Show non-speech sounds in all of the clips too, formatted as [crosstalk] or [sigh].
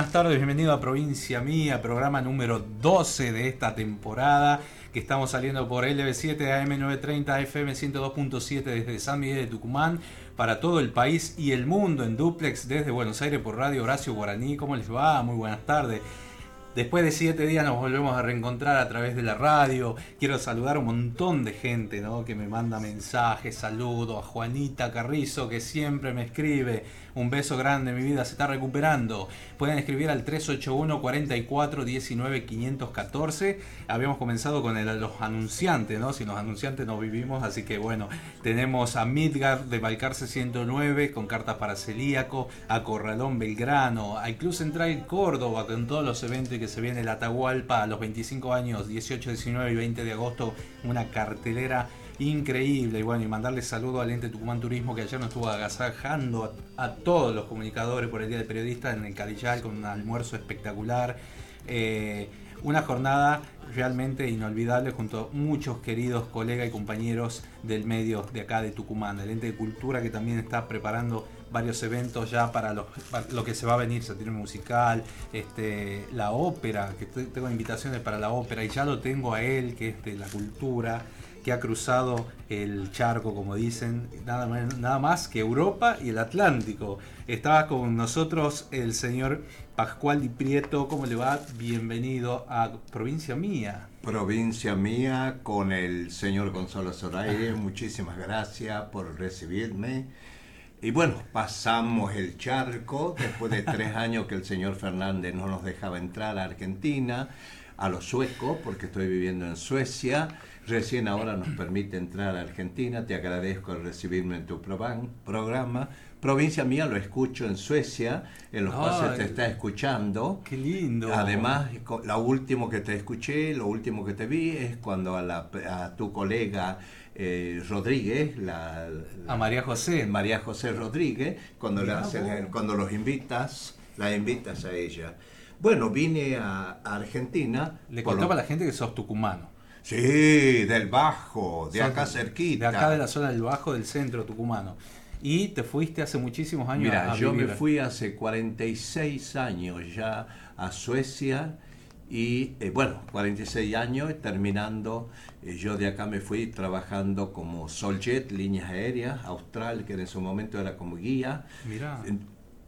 buenas tardes, bienvenido a Provincia Mía, programa número 12 de esta temporada, que estamos saliendo por LB7 AM930 FM 102.7 desde San Miguel de Tucumán, para todo el país y el mundo en duplex desde Buenos Aires por Radio Horacio Guaraní. ¿Cómo les va? Muy buenas tardes. Después de siete días nos volvemos a reencontrar a través de la radio. Quiero saludar a un montón de gente ¿no? que me manda mensajes, saludo a Juanita Carrizo que siempre me escribe. Un beso grande, mi vida se está recuperando. Pueden escribir al 381 44 19 514. Habíamos comenzado con los anunciantes, ¿no? Si los anunciantes no vivimos, así que bueno, tenemos a Midgard de Balcarce 109 con cartas para celíaco, a Corralón Belgrano, al Club Central Córdoba con todos los eventos que se viene el Atahualpa a los 25 años, 18, 19 y 20 de agosto, una cartelera increíble. Y bueno, y mandarle saludo al ente Tucumán Turismo que ayer nos estuvo agasajando a, todos los comunicadores por el Día del Periodista en el Calillal con un almuerzo espectacular. Eh, una jornada realmente inolvidable junto a muchos queridos colegas y compañeros del medio de acá de Tucumán, el ente de cultura que también está preparando varios eventos ya para lo, que se va a venir, tiene musical, este, la ópera, que tengo invitaciones para la ópera y ya lo tengo a él, que es de la cultura, que ha cruzado el charco, como dicen, nada más, nada más que Europa y el Atlántico. Estaba con nosotros el señor Pascual Di Prieto, ¿cómo le va? Bienvenido a Provincia Mía. Provincia Mía con el señor Gonzalo Zoraire, muchísimas gracias por recibirme y bueno, pasamos el charco después de tres [laughs] años que el señor Fernández no nos dejaba entrar a Argentina, a los suecos, porque estoy viviendo en Suecia. Recién ahora nos permite entrar a Argentina. Te agradezco el recibirme en tu programa. Provincia mía lo escucho en Suecia, en los pases te está escuchando. Qué lindo. Además, lo último que te escuché, lo último que te vi es cuando a, la, a tu colega eh, Rodríguez, la, a María José. María José Rodríguez, cuando, cuando los invitas, la invitas a ella. Bueno, vine a, Argentina. Le contaba a la gente que sos tucumano. Sí, del Bajo, de acá cerquita. De acá de la zona del Bajo del centro tucumano. Y te fuiste hace muchísimos años Mira, yo me fui hace 46 años ya a Suecia y eh, bueno, 46 años terminando, eh, yo de acá me fui trabajando como Soljet, líneas aéreas, austral, que en ese momento era como guía. Mira.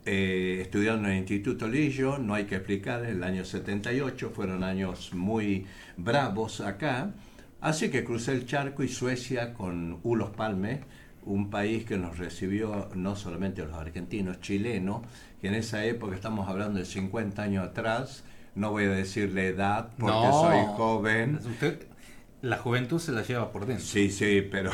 Eh, estudiando en el Instituto Lillo, no hay que explicar, el año 78 fueron años muy bravos acá, así que crucé el charco y Suecia con Ulos Palme, un país que nos recibió no solamente los argentinos, chilenos, que en esa época estamos hablando de 50 años atrás, no voy a decir la edad porque soy joven. La juventud se la lleva por dentro. Sí, sí, pero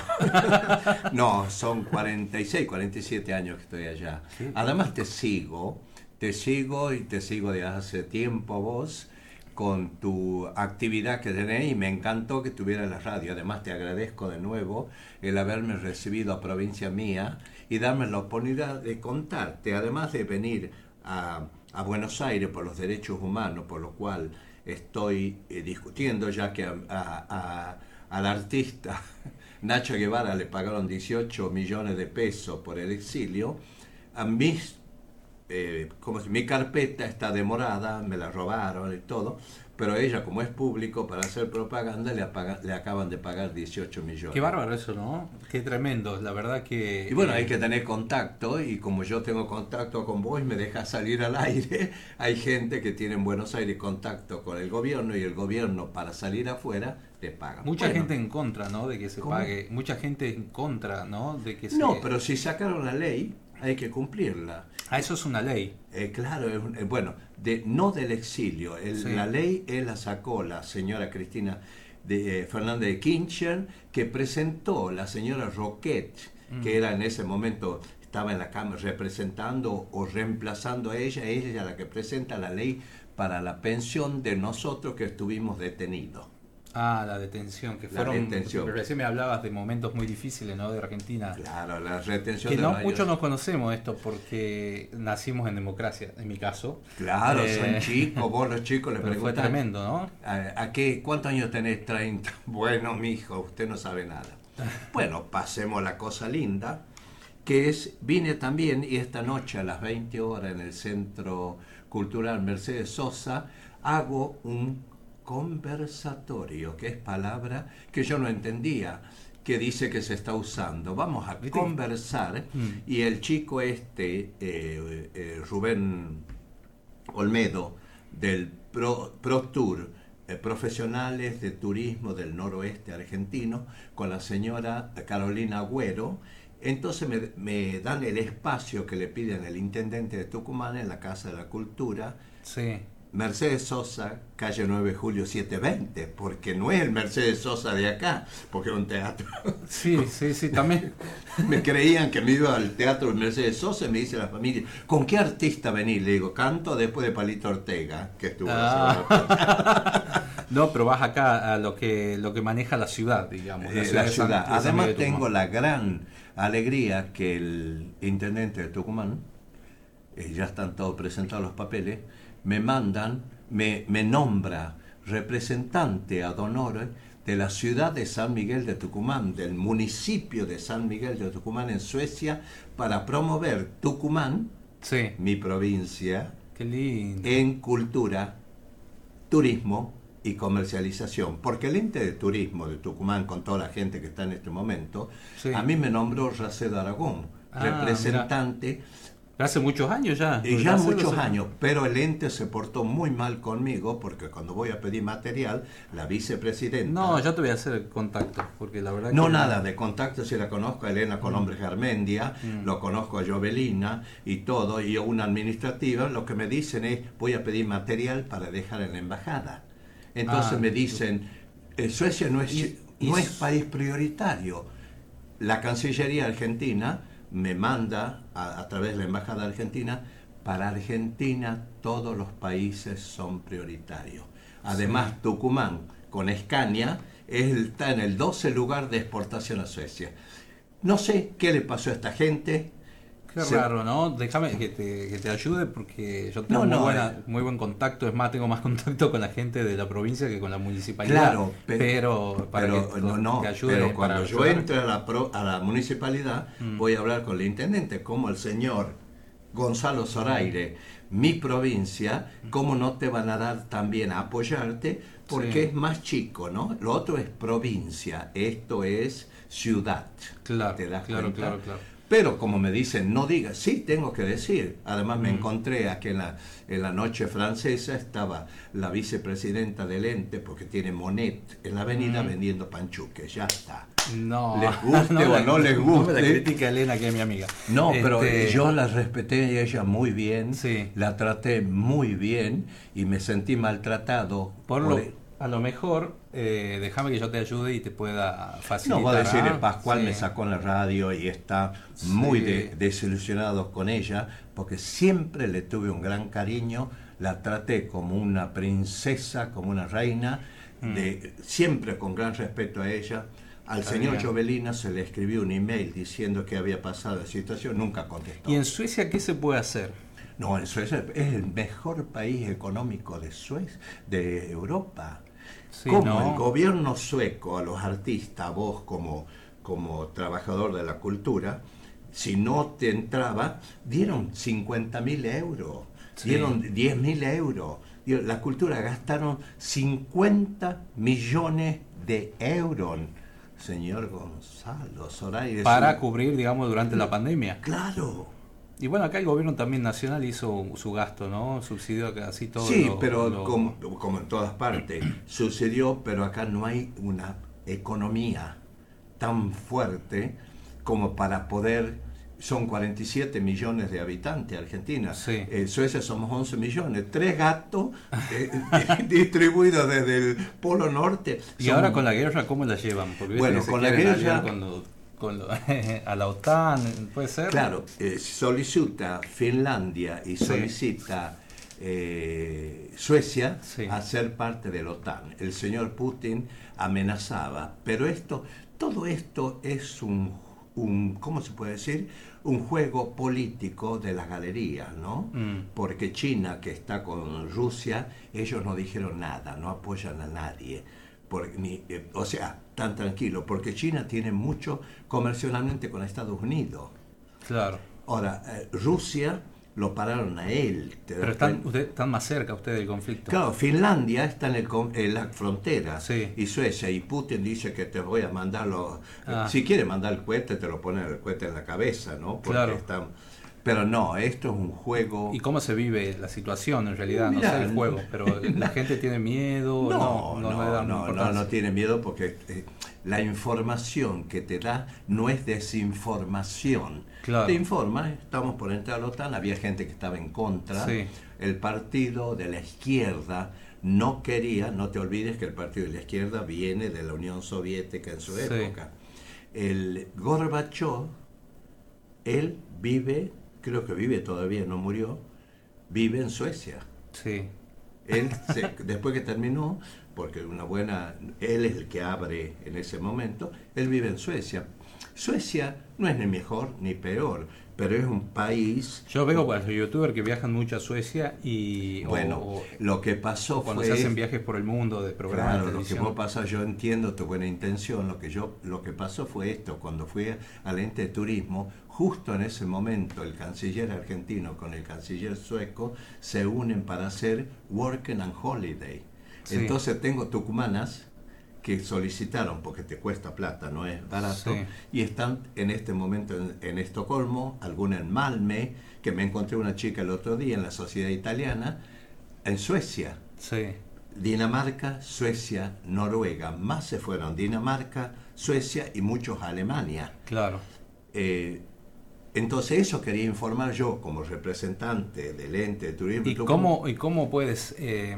[laughs] no, son 46, 47 años que estoy allá. Además te sigo, te sigo y te sigo de hace tiempo vos con tu actividad que tenés y me encantó que tuviera la radio. Además te agradezco de nuevo el haberme recibido a provincia mía y darme la oportunidad de contarte, además de venir a, a Buenos Aires por los derechos humanos, por lo cual estoy eh, discutiendo, ya que al artista [laughs] Nacho Guevara le pagaron 18 millones de pesos por el exilio, a mis, eh, como si mi carpeta está demorada, me la robaron y todo, pero ella, como es público, para hacer propaganda, le, le acaban de pagar 18 millones. Qué bárbaro eso, ¿no? Qué tremendo, la verdad que... Y bueno, hay eh, que tener contacto, y como yo tengo contacto con vos, me deja salir al aire, [laughs] hay gente que tiene en Buenos Aires contacto con el gobierno, y el gobierno, para salir afuera, le paga. Mucha gente en contra, ¿no? De que se pague. Mucha gente en contra, ¿no? De que se... No, pero si sacaron la ley, hay que cumplirla. Ah, eso es una ley. Eh, claro, eh, bueno, de, no del exilio. La ley él la sacó la señora Cristina de, eh, Fernández de Kirchner, que presentó la señora Roquet, que mm. era en ese momento estaba en la Cámara representando o reemplazando a ella, ella es la que presenta la ley para la pensión de nosotros que estuvimos detenidos. Ah, la detención, que fueron. Detención. Recién me hablabas de momentos muy difíciles, ¿no? De Argentina. Claro, la retención. Que no, muchos no conocemos esto porque nacimos en democracia, en mi caso. Claro, son eh, chicos, vos los chicos les [laughs] preguntan. Fue tremendo, ¿no? ¿A, qué? ¿Cuántos años tenés? 30. [laughs] Bueno, mi hijo, usted no sabe nada. [laughs] bueno, pasemos la cosa linda, que es, vine también y esta noche a las 20 horas en el Centro Cultural Mercedes Sosa hago un conversatorio, que es palabra que yo no entendía, que dice que se está usando. Vamos a conversar mm. y el chico este, eh, eh, Rubén Olmedo, del Pro, Tour, eh, profesionales de turismo del noroeste argentino, con la señora Carolina Agüero, entonces me, me, dan el espacio que le piden el intendente de Tucumán en la Casa de la Cultura. Sí Mercedes Sosa, calle 9 de julio 720, porque no es el Mercedes Sosa de acá, porque es un teatro. Sí, sí, sí, también. [laughs] me creían que me iba al teatro Mercedes Sosa y me dice la familia, ¿con qué artista venís? Le digo, canto después de Palito Ortega, que estuvo ah. [laughs] No, pero vas acá a lo que, lo que maneja la ciudad, digamos. La, eh, ciudad. Además tengo la gran alegría que el intendente de Tucumán, eh, ya están todos presentados los papeles, me mandan, me, me nombra representante ad honor de la ciudad de San Miguel de Tucumán, del municipio de San Miguel de Tucumán en Suecia, para promover Tucumán, mi provincia, en cultura, turismo y comercialización. Porque el ente de turismo de Tucumán, con toda la gente que está en este momento, a mí me nombró Racedo Aragón, ah, representante. Hace muchos años ya. Y ya muchos años, pero el ente se portó muy mal conmigo porque cuando voy a pedir material, la vicepresidenta... No, ya te voy a hacer contacto, porque la verdad... No, nada, de contacto si la conozco a Elena Colombre mm. Garmendia, mm. lo conozco a Jovelina y todo, y una administrativa, lo que me dicen es, voy a pedir material para dejar en la embajada. Entonces ah, me dicen, eh, Suecia no es, no es país prioritario. La Cancillería Argentina me manda a, través de la Embajada Argentina, para Argentina todos los países son prioritarios. Además, Tucumán, con Escania, está en el 12 lugar de exportación a Suecia. No sé qué le pasó a esta gente, Qué raro, ¿no? Déjame que te, que te ayude porque yo tengo muy, buena, eh. muy buen contacto, es más, tengo más [laughs] contacto con la gente de la provincia que con la municipalidad. Claro, pero, para que, no, ayude pero cuando yo entre a la, a la municipalidad mm. voy a hablar con el intendente, como el señor Gonzalo Zoraire, mi provincia, ¿cómo no te van a dar también a apoyarte? Porque es más chico, ¿no? Lo otro es provincia, esto es ciudad. Claro, claro, claro, claro. Pero como me dicen, no digas, sí, tengo que decir. Además me encontré aquí en la, en la noche francesa, estaba la vicepresidenta del ente, porque tiene Monet en la avenida mm. vendiendo panchuques, ya está. No, les [laughs] guste o no les guste. No me la critica Elena, que es mi amiga. No, pero este, yo la respeté a ella muy bien, sí. la traté muy bien y me sentí maltratado. Por, lo, a lo mejor, eh, déjame que yo te ayude y te pueda facilitar. No, voy a decir, Pascual me sacó en la radio y está muy desilusionado con ella, porque siempre le tuve un gran cariño, la traté como una princesa, como una reina, mm. de, siempre con gran respeto a ella. Al señor Jovelina se le escribió un email diciendo que había pasado la situación, nunca contestó. ¿Y en Suecia qué se puede hacer? No, en Suecia es el mejor país económico de Suecia, de Europa como el gobierno sueco a los artistas, vos como, como trabajador de la cultura, si no te entraba, dieron 50 mil euros, dieron 10 mil euros. La cultura gastaron 50 millones de euros, señor Gonzalo Soraya. Para cubrir, digamos, durante la pandemia. Claro. Y bueno, acá el gobierno también nacional hizo su gasto, ¿no? Subsidió casi todo. Sí, pero Como, como, en todas partes, sucedió, pero acá no hay una economía tan fuerte como para poder... Son 47 millones de habitantes Argentina. Sí. En Suecia somos 11 millones. Tres gatos eh, [laughs] distribuidos desde el Polo Norte. ¿Y ahora con la guerra cómo la llevan? Porque bueno, con la guerra con a la OTAN, ¿puede ser? Claro, eh, solicita Finlandia y solicita eh, Suecia a ser parte de la OTAN. El señor Putin amenazaba, pero esto, todo esto es un, un ¿cómo se puede decir? Un juego político de las galerías, ¿no? Mm. Porque China, que está con Rusia, ellos no dijeron nada, no apoyan a nadie eh, o sea, tan tranquilo, porque China tiene mucho comercialmente con Estados Unidos. Claro. Ahora, eh, Rusia lo pararon a él. Pero están, están más cerca ustedes del conflicto. Claro, Finlandia está en, el, en la frontera y Suecia, y Putin dice que te voy a mandar los... Ah. Si quiere mandar el cohete, te lo pone el cohete en la cabeza, ¿no? Porque claro. están pero no, esto es un juego. ¿Y cómo se vive la situación en realidad? no sé el juego, pero la [laughs] gente tiene miedo. No, no, no, no, no, no, tiene miedo porque eh, la información que te da no es desinformación. Te informa, estamos por entrar a la OTAN, había gente que estaba en contra. El partido de la izquierda no quería, no te olvides que el partido de la izquierda viene de la Unión Soviética en su época. El Gorbachev, él vive creo que vive todavía, no murió, vive en Suecia. Sí. Él, después que terminó, porque una buena, él es el que abre en ese momento, él vive en Suecia. Suecia no es ni mejor ni peor, pero es un país... Yo veo para los youtubers que viajan mucho a Suecia y... Bueno, lo que pasó cuando se hacen viajes por el mundo de programas claro, lo que pasa, yo entiendo tu buena intención, lo que, yo, lo que pasó fue esto, cuando fui al ente de turismo, justo en ese momento el canciller argentino con el canciller sueco se unen para hacer Working and Holiday. Entonces tengo tucumanas que solicitaron, porque te cuesta plata, no es barato, y están en este momento en, Estocolmo, alguna en Malmö, que me encontré una chica el otro día en la sociedad italiana, en Suecia. Dinamarca, Suecia, Noruega, más se fueron Dinamarca, Suecia y muchos Alemania. Claro. Eh, entonces eso quería informar yo como representante del ente de turismo. ¿Y, cómo, y cómo puedes eh,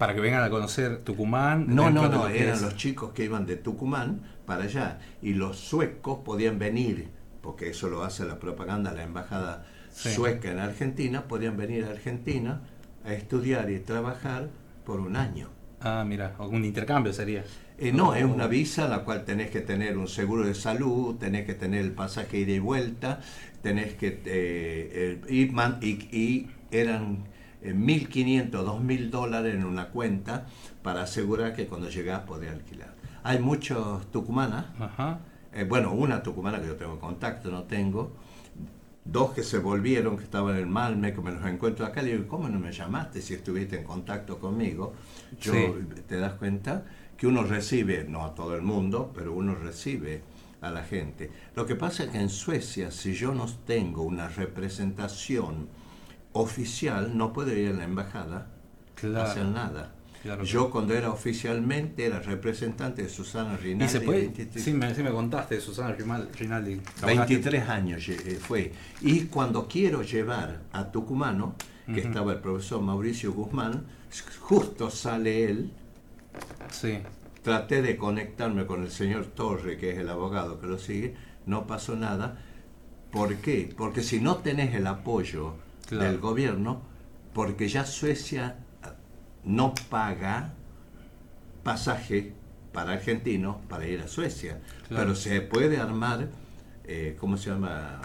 para que vengan a conocer Tucumán. No, no, no, eran los chicos que iban de Tucumán para allá y los suecos podían venir, porque eso lo hace la propaganda, la embajada sueca en Argentina, podían venir a Argentina a estudiar y trabajar por un año. Ah, mira, un intercambio sería. Eh, no, es una visa la cual tenés que tener un seguro de salud, tenés que tener el pasaje ida y vuelta, tenés que eh, ir, y, y, eran 1.500, 2.000 dólares en una cuenta para asegurar que cuando llegás podés alquilar. Hay muchos tucumanas, eh, bueno, una tucumana que yo tengo contacto, no tengo, dos que se volvieron, que estaban en Malme, que me los encuentro acá, le digo, ¿cómo no me llamaste si estuviste en contacto conmigo? Yo, ¿Te das cuenta? Que uno recibe, no a todo el mundo, pero uno recibe a la gente. Lo que pasa es que en Suecia, si yo no tengo una representación oficial, no puedo ir a la embajada a hacer nada. Yo cuando era oficialmente era representante de Susana Rinaldi. ¿Y se puede? Sí, me, contaste de Susana Rinaldi. 23 años eh, fue. Y cuando quiero llevar a Tucumano, que estaba el profesor Mauricio Guzmán, justo sale él. Sí. Traté de conectarme con el señor Torre, que es el abogado que lo sigue, no pasó nada. ¿Por qué? Porque si no tenés el apoyo del gobierno, porque ya Suecia no paga pasaje para argentinos para ir a Suecia, pero se puede armar, eh, ¿cómo se llama?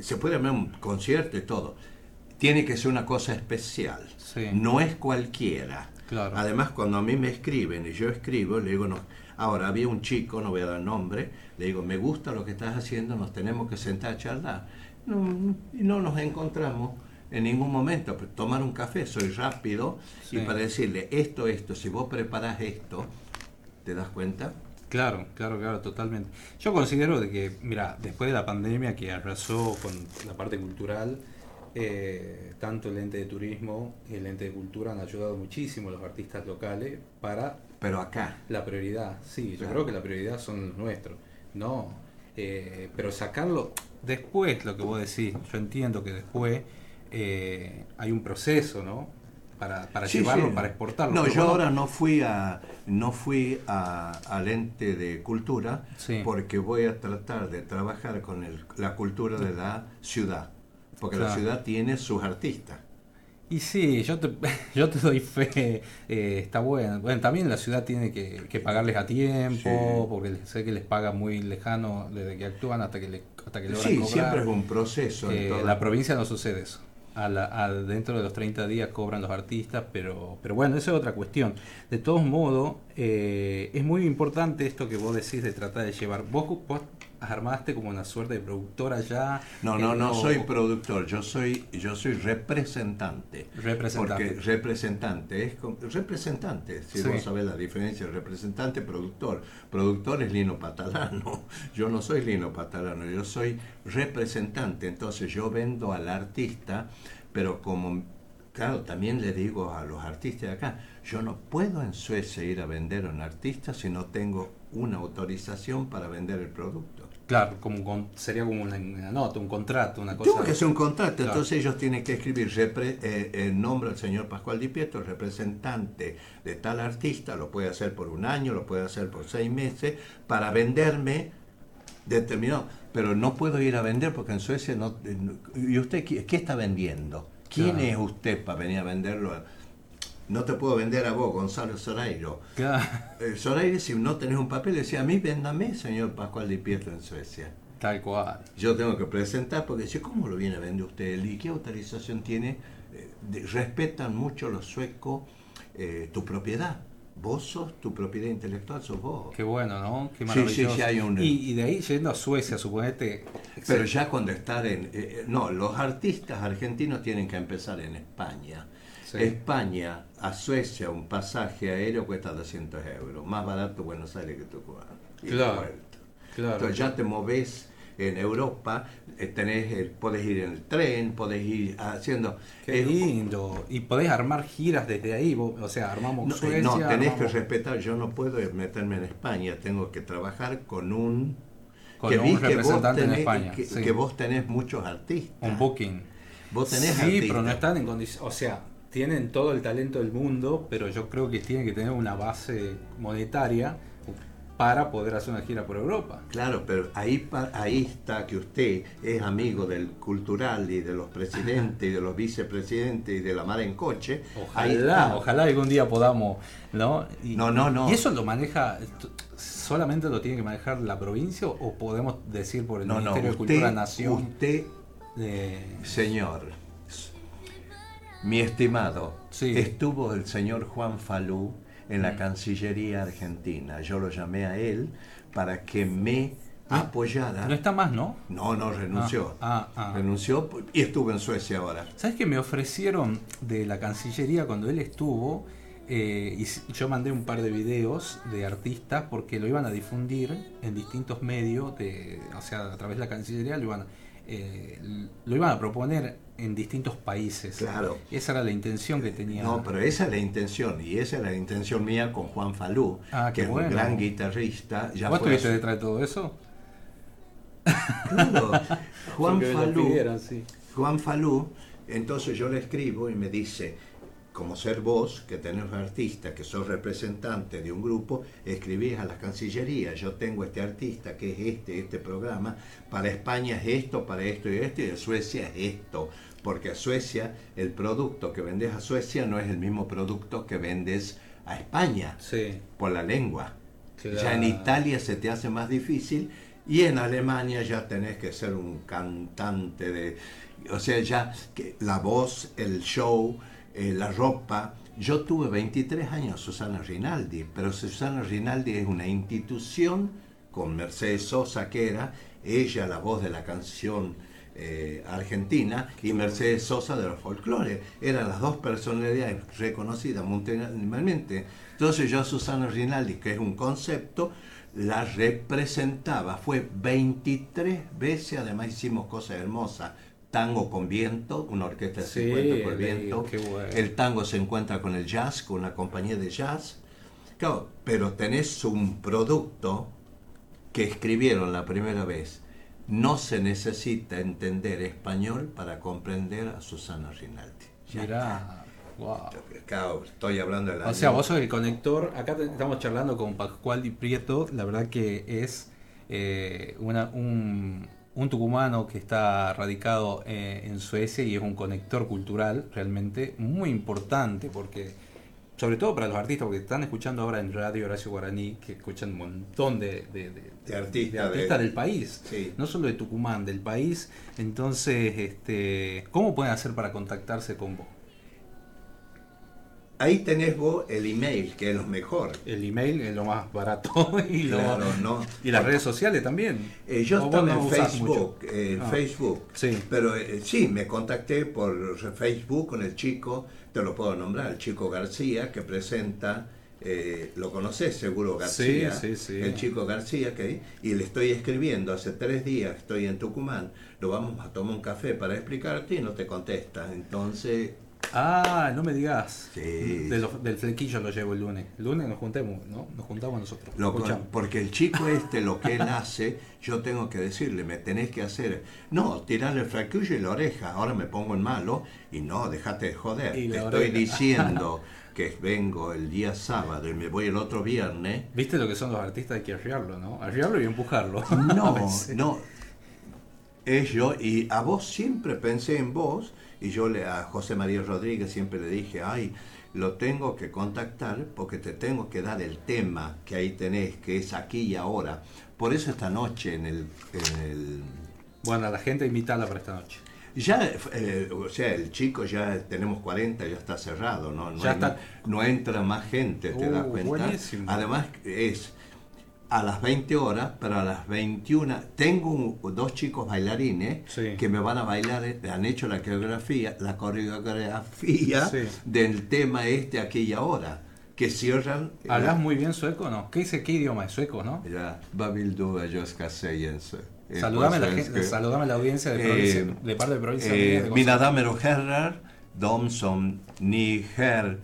Se puede armar un concierto y todo. Tiene que ser una cosa especial, no es cualquiera. Además, cuando a mí me escriben y yo escribo, le digo, no. Ahora, había un chico, no voy a dar nombre, le digo, me gusta lo que estás haciendo, nos tenemos que sentar a charlar. y no nos encontramos en ningún momento tomar un café, soy rápido y para decirle esto, esto, si vos preparas esto, ¿te das cuenta? Claro, claro, claro, totalmente. Yo considero de que, mira, después de la pandemia que arrasó con la parte cultural, eh, tanto el ente de turismo y el ente de cultura han ayudado muchísimo a los artistas locales para... Pero acá. La prioridad, sí, yo creo que la prioridad son los nuestros. No, eh, pero sacarlo después, lo que vos decís, yo entiendo que después eh, hay un proceso, ¿no? Para, para llevarlo, para exportarlo. No, yo ahora no fui a no fui a, al ente de cultura porque voy a tratar de trabajar con el, la cultura de la ciudad, porque la ciudad tiene sus artistas. Y sí, yo te, [laughs] yo te doy fe, eh, está bueno. Bueno, también la ciudad tiene que, que pagarles a tiempo, porque sé que les paga muy lejano desde que actúan hasta que, le, hasta que logran Sí, siempre es un proceso. Eh, la provincia no sucede eso dentro de los 30 días cobran los artistas, pero, pero bueno, esa es otra cuestión. De todos modos, eh, es muy importante esto que vos decís de tratar de llevar. Vos, vos armaste como una suerte de productora ya. No, no, no soy productor, yo soy, yo soy representante. Representante. Porque representante es representante, si vos sabés la diferencia, representante, productor. Productor es Lino Patalano. [laughs] Yo no soy Lino Patalano, yo soy representante. Entonces yo vendo al artista, pero como claro, también le digo a los artistas de acá, yo no puedo en Suecia ir a vender a un artista si no tengo una autorización para vender el producto. Claro, como sería como una, nota, un contrato, una cosa. Tengo que hacer un contrato, entonces ellos tienen que escribir eh, el nombre del señor Pascual Di Pietro, representante de tal artista, lo puede hacer por un año, lo puede hacer por seis meses, para venderme determinado. Pero no puedo ir a vender porque en Suecia no. ¿Y usted qué, está vendiendo? ¿Quién es usted para venir a venderlo? No te puedo vender a vos, Gonzalo Zorairo. Claro. Eh, si no tenés un papel, decía, a mí véndame, señor Pascual Di Pietro en Suecia. Tal cual. Yo tengo que presentar, porque dice, ¿cómo lo viene a vender usted? ¿Y qué autorización tiene? Eh, respetan mucho los suecos eh, tu propiedad. Vos sos tu propiedad intelectual, sos vos. Qué bueno, ¿no? Qué maravilloso. Sí, sí, hay un... y, de ahí yendo a Suecia, suponete... Pero ya cuando estar en... no, los artistas argentinos tienen que empezar en España España a Suecia un pasaje aéreo cuesta 200 euros, más barato Buenos Aires que Tucumán. Claro, claro. Entonces ya te moves en Europa, eh, tenés, eh, podés ir en el tren, podés ir haciendo... Qué lindo. Y podés armar giras desde ahí, o sea, armamos no, Suecia... No, tenés que respetar, yo no puedo meterme en España, tengo que trabajar con un... Con un representante en España. Que, vos tenés muchos artistas. Un booking. Vos tenés sí, pero no están en condiciones... O sea, tienen todo el talento del mundo, pero yo creo que tienen que tener una base monetaria para poder hacer una gira por Europa. Claro, pero ahí, ahí está que usted es amigo del cultural y de los presidentes y de los vicepresidentes y de la mar en coche. Ojalá, ojalá algún día podamos, ¿no? no, no, no. ¿Y eso lo maneja, solamente lo tiene que manejar la provincia o podemos decir por el Ministerio de Cultura Nación? Usted, señor, mi estimado, estuvo el señor Juan Falú en la Cancillería Argentina. Yo lo llamé a él para que me apoyara. No está más, ¿no? No, no, renunció. Ah, ah, ah. Renunció y estuvo en Suecia ahora. ¿Sabes qué me ofrecieron de la Cancillería cuando él estuvo? Eh, y yo mandé un par de videos de artistas porque lo iban a difundir en distintos medios, de, o sea, a través de la Cancillería lo iban, eh, lo iban a proponer en distintos países. Claro. Esa era la intención que tenía. No, pero esa es la intención, y esa es la intención mía con Juan Falú, ah, que es un gran guitarrista. Ya ¿Vos estuviste detrás de todo eso? Claro, [laughs] Juan Falú. Juan Falú, entonces yo le escribo y me dice, como ser vos, que tenés artista, que sos representante de un grupo, escribís a la Cancillería, yo tengo este artista que es este, este programa, para España es esto, para esto y esto, y de Suecia es esto porque a Suecia el producto que vendes a Suecia no es el mismo producto que vendes a España por la lengua. Ya en Italia se te hace más difícil y en Alemania ya tenés que ser un cantante de, o sea, ya que la voz, el show, eh, la ropa. Yo tuve 23 años Susana Rinaldi, pero Susana Rinaldi es una institución con Mercedes Sosa que era ella la voz de la canción eh, argentina y Mercedes Sosa de los folclores. Eran las dos personalidades reconocidas mundialmente. Entonces yo a Susana Rinaldi, que es un concepto, la representaba. Fue 23 veces, además hicimos cosas hermosas. Tango con viento, una orquesta de 50 por viento. El tango se encuentra con el jazz, con una compañía de jazz. Claro, pero tenés un producto que escribieron la primera vez no se necesita entender español para comprender a Susana Rinaldi. Mira, estoy hablando de la... O sea, vos sos el conector, acá estamos charlando con Pascual Di Prieto, la verdad que es eh, un, tucumano que está radicado eh, en Suecia y es un conector cultural realmente muy importante porque sobre todo para los artistas, porque están escuchando ahora en Radio Horacio Guaraní, que escuchan un montón de, artistas, del país, no solo de Tucumán, del país. Entonces, este, ¿cómo pueden hacer para contactarse con vos? Ahí tenés vos el email, que es lo mejor. El email es lo más barato [laughs] y, y las redes sociales también. Eh, yo estaba en Facebook, ah. Facebook, sí. pero eh, sí, me contacté por Facebook con el chico te lo puedo nombrar, el chico García, que presenta, eh, lo conoces seguro García, sí, sí, sí. el chico García, que y le estoy escribiendo, hace tres días estoy en Tucumán, lo vamos a tomar un café para explicarte y no te contesta, entonces Ah, no me digas. del flequillo lo llevo el lunes. El lunes nos juntemos, ¿no? Nos juntamos nosotros. porque el chico este, lo que él hace, yo tengo que decirle, me tenés que hacer. No, tirarle el flequillo y la oreja. Ahora me pongo en malo y no, déjate de joder. Te estoy diciendo [laughs] que vengo el día sábado y me voy el otro viernes. ¿Viste lo que son los artistas? Hay que arriarlo, ¿no? Arriarlo y empujarlo. [laughs] No, [laughs] no. Es yo, y a vos siempre pensé en vos y yo le, a José María Rodríguez siempre le dije, ay, lo tengo que contactar porque te tengo que dar el tema que ahí tenés, que es aquí y ahora. Por eso esta noche en el... Bueno, a la gente invitada para esta noche. Ya, eh, o sea, el chico ya tenemos 40, ya está cerrado, ¿no? No, entra más gente, te das uh, cuenta. Además, es a las 20 horas, pero a las 21 tengo dos chicos bailarines que me van a bailar, eh, han hecho la coreografía, la coreografía del tema este aquella hora que cierran. Eh, ¿Hablas muy bien sueco no? ¿Qué dice qué idioma es sueco, no? Ya, Babildu ellos Saludame, la gente, saludame a la audiencia de, provincia, eh, de parte de provincia. Eh, mina damer och herrar, de som ni här,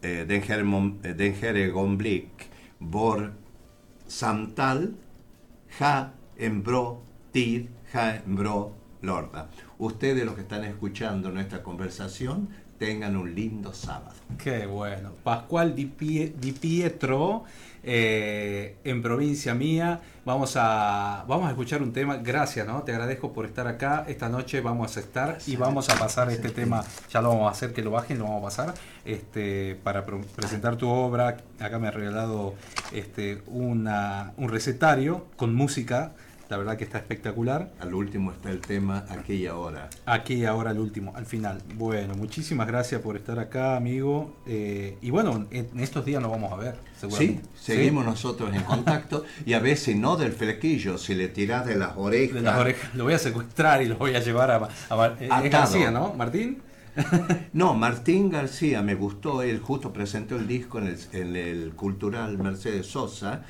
den här, den här ögonblick, vår samtal ha en bra tid, ha en bra Lorda. Ustedes los que están escuchando nuestra conversación, tengan un lindo sábado. Qué bueno. Pascual Di, Pietro, eh, en provincia mía. Vamos a, vamos a escuchar un tema. Gracias, ¿no? Te agradezco por estar acá. Esta noche vamos a estar y vamos a pasar este tema. Ya lo vamos a hacer que lo bajen, lo vamos a pasar. Este, para presentar tu obra. Acá me ha regalado este, una, un recetario con música la verdad que está espectacular. Al último está el tema Aquí y Ahora. Aquí y Ahora, al último, al final. Bueno, muchísimas gracias por estar acá, amigo. Eh, y bueno, en estos días nos vamos a ver, seguramente. Sí, seguimos nosotros en contacto y a veces no del flequillo, si le tiras de las orejas. De las orejas. Lo voy a secuestrar y lo voy a llevar a... a, García, ¿no? Martín. [laughs] no, Martín García me gustó, él justo presentó el disco en el, en el Cultural Mercedes Sosa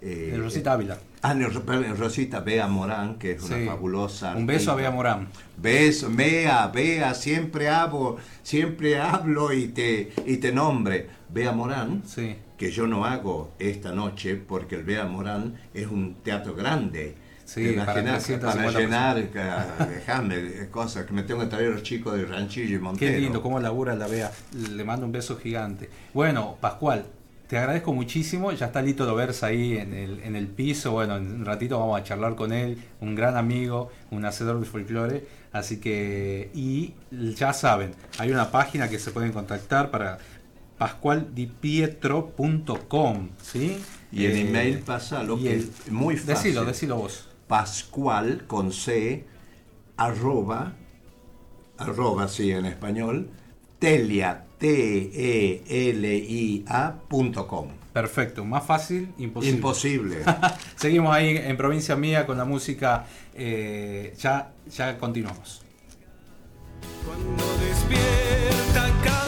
eh, Rosita Ávila. Ah, Rosita Bea Morán, que es una fabulosa. Un beso a Bea Morán. Beso, Bea, Bea, siempre hablo, siempre hablo y te, y te nombre. Bea Morán, sí. que yo no hago esta noche porque el Bea Morán es un teatro grande. Sí, para, para llenar, déjame, cosas que me tengo que traer los chicos de Ranchillo y Montero. Qué lindo, cómo labura la Bea. Le mando un beso gigante. Bueno, Pascual, te agradezco muchísimo. Ya está Lito Lovers ahí en el, en el piso. Bueno, en un ratito vamos a charlar con él. Un gran amigo, un hacedor de folclore. Así que, y ya saben, hay una página que se pueden contactar para pascualdipietro.com. ¿sí? Y el eh, email pasa lo que es muy fácil. Decilo, decilo vos. Pascual con C, arroba, arroba, sí, en español, telia, T-E-L-I-A.com. Perfecto, más fácil, imposible. Imposible. [laughs] Seguimos ahí en provincia mía con la música. Eh, ya, ya continuamos. Cuando despierta cada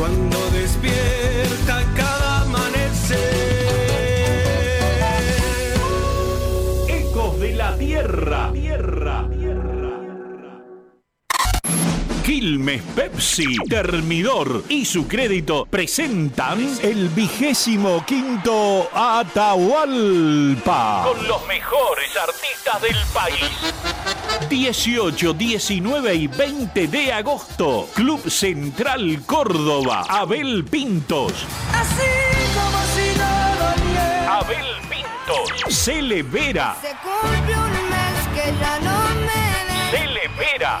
cuando despierta cada amanecer. Ecos de la tierra, tierra. Quilmes Pepsi, Termidor y su crédito presentan el vigésimo quinto Atahualpa. Con los mejores artistas del país. 18, 19 y 20 de agosto. Club Central Córdoba. Abel Pintos. Así como si no Abel Pintos. Celebera. Se cumple un mes que ya no me Celebera.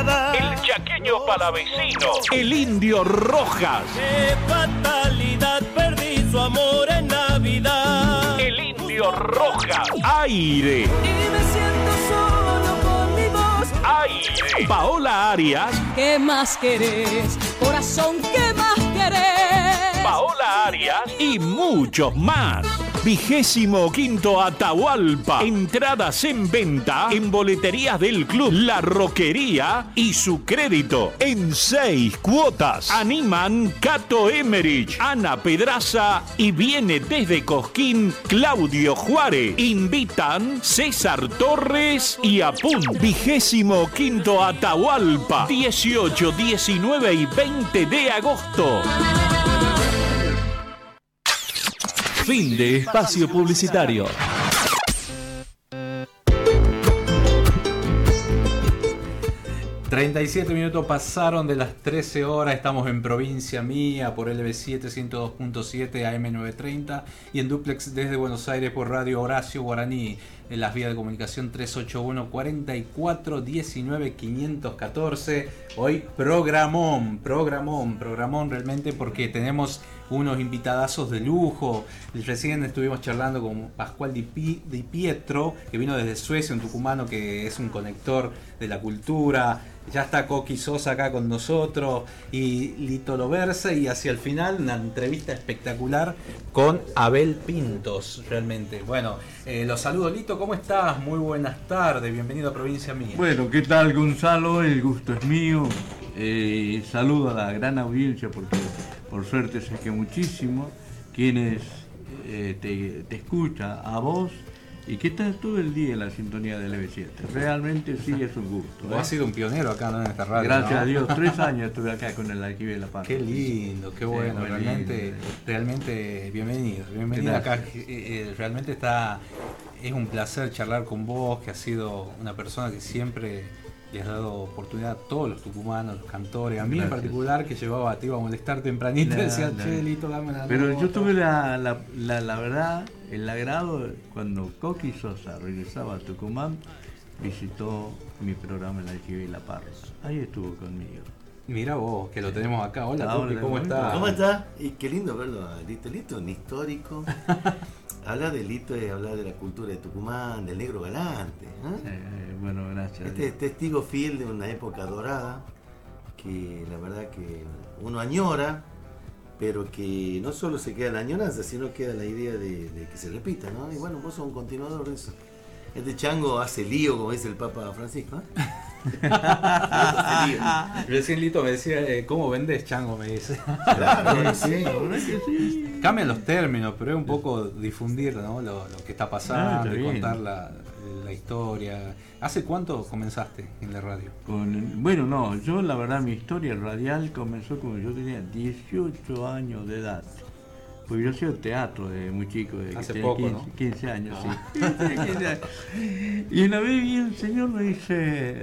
El chaqueño palavecino. El indio Rojas. Qué fatalidad, perdí su amor en Navidad. El indio Rojas. Aire. Y me siento solo con mi voz. Aire. Paola Arias. ¿Qué más querés? Corazón, ¿qué más querés? Paola Arias y muchos más. Vigésimo quinto Atahualpa. Entradas en venta en boleterías del club La Roquería y su crédito en seis cuotas. Animan Cato Emerich, Ana Pedraza y viene desde Cosquín Claudio Juárez. Invitan César Torres y Apun. Vigésimo quinto Atahualpa. 18, 19 y 20 de agosto. Fin de espacio publicitario. ...37 minutos pasaron de las 13 horas... ...estamos en provincia mía... ...por LB7 102.7 AM930... ...y en duplex desde Buenos Aires... ...por Radio Horacio Guaraní... ...en las vías de comunicación 381 44 19 514 Hoy programón, programón, programón realmente... ...porque tenemos unos invitadazos de lujo... ...recién estuvimos charlando con Pascual Di, Pi- Di Pietro... ...que vino desde Suecia, un tucumano que es un conector de la cultura... Ya está Coqui Sosa acá con nosotros y Lito Loverse y hacia el final una entrevista espectacular con Abel Pintos, realmente. Bueno, eh, los saludo Lito, ¿cómo estás? Muy buenas tardes, bienvenido a Provincia Mía. Bueno, ¿qué tal Gonzalo? El gusto es mío. Eh, saludo a la gran audiencia porque por suerte sé que muchísimo quienes eh, te, te escucha a vos y que estás todo el día en la sintonía del EB7. Realmente sí es un gusto. Vos ¿eh? has sido un pionero acá ¿no? en esta radio. Gracias ¿no? a Dios, tres [laughs] años estuve acá con el Alquiler de la Paz. Qué lindo, qué bueno, realmente, lindo. realmente bienvenido, bienvenido acá. Gracias. eh, eh, realmente está, es un placer charlar con vos, que has sido una persona que siempre le has dado oportunidad a todos los tucumanos, los cantores, a mí en particular que llevaba, te iba a molestar tempranito No, decía, no. che, Lito, dame la Pero nota". yo tuve la, la, la, la verdad, el agrado cuando Coqui Sosa regresaba a Tucumán, visitó mi programa en la de la Parra. Ahí estuvo conmigo. Mira vos, que lo tenemos acá. Hola, Tuki, ¿cómo estás? ¿Cómo está? Y qué lindo verlo a Lito. Lito, un histórico. [laughs] hablar de Lito es hablar de la cultura de Tucumán, del negro galante. ¿eh? Eh, bueno, gracias. Este es testigo fiel de una época dorada que la verdad que uno añora, pero que no solo se queda la añoranza, sino queda la idea de, de que se repita, ¿no? Y bueno, vos sos un continuador de eso. Este chango hace lío, como dice el Papa Francisco. ¿eh? [laughs] Recién Lito me decía, eh, ¿cómo vendes chango? Me dice. Claro, Sí. Cambian los términos, pero es un poco difundir ¿no? lo, lo que está Ah, pasando y bien. contar la, la historia. ¿Hace cuánto comenzaste en la radio? Con- bueno, no, yo la verdad mi historia radial comenzó cuando yo tenía 18 años de edad. Pues yo hacía teatro de muy chico, de que Hace tenía poco, 15, ¿no? 15 años, sí. [laughs] Tenía 15 años. Y una vez vi un señor me dice,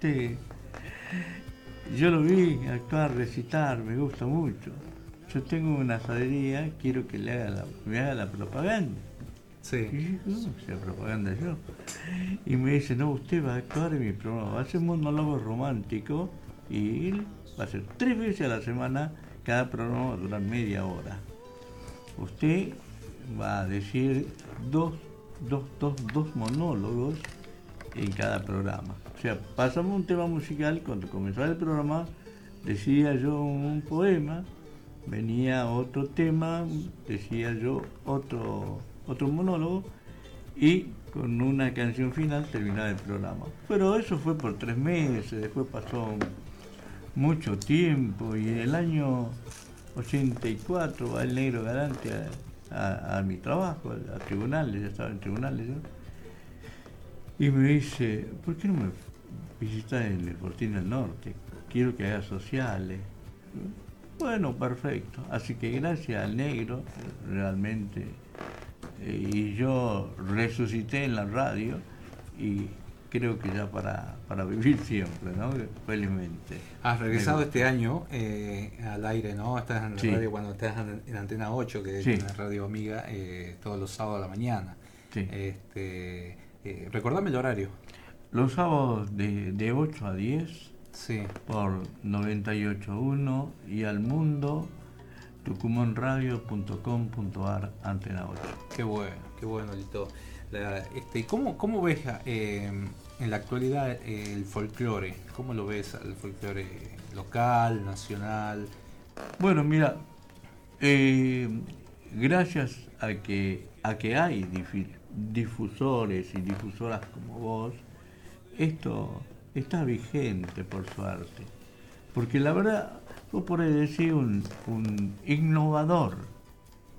"Te- yo lo vi actuar, recitar, me gusta mucho. Yo tengo una asadería, quiero que le haga la, me haga la propaganda. Sí. Y yo, ¿cómo sea propaganda yo? Y me dice, no, usted va a actuar en mi programa, va a hacer un monólogo romántico y va a ser tres veces a la semana, cada programa va a durar media hora. Usted va a decir dos, dos, dos, dos monólogos en cada programa. O sea, pasamos un tema musical, cuando comenzaba el programa, decía yo un poema, venía otro tema, decía yo otro, otro monólogo y con una canción final terminaba el programa. Pero eso fue por tres meses, después pasó mucho tiempo y en el año 84 va el negro Galante a, mi trabajo, a, tribunales, ya estaba en tribunales. Y me dice, ¿por qué no me visitas en el Fortín del Norte? Quiero que hagas sociales. Bueno, perfecto. Así que gracias al negro, realmente, eh, y yo resucité en la radio y creo que ya para, para vivir siempre, ¿no? Felizmente. Has regresado Me- este año eh, al aire, ¿no? Estás en la Sí. radio cuando estás en, en Antena 8, que es Sí. una radio amiga, eh, todos los sábados a la mañana. Sí. Este, eh, recordame el horario. Los sábados de, de 8 a 10 Sí. por 98.1 y al mundo tucumanradio.com.ar antena 8. Qué bueno, qué bueno, Lito. La- este, ¿cómo, ¿Cómo ves eh, en la actualidad eh, el folclore? ¿Cómo lo ves el folclore local, nacional? Bueno, mira, eh, gracias a que, a que hay difusores y difusoras como vos, esto está vigente por suerte. Porque la verdad, vos podés decir un, un innovador.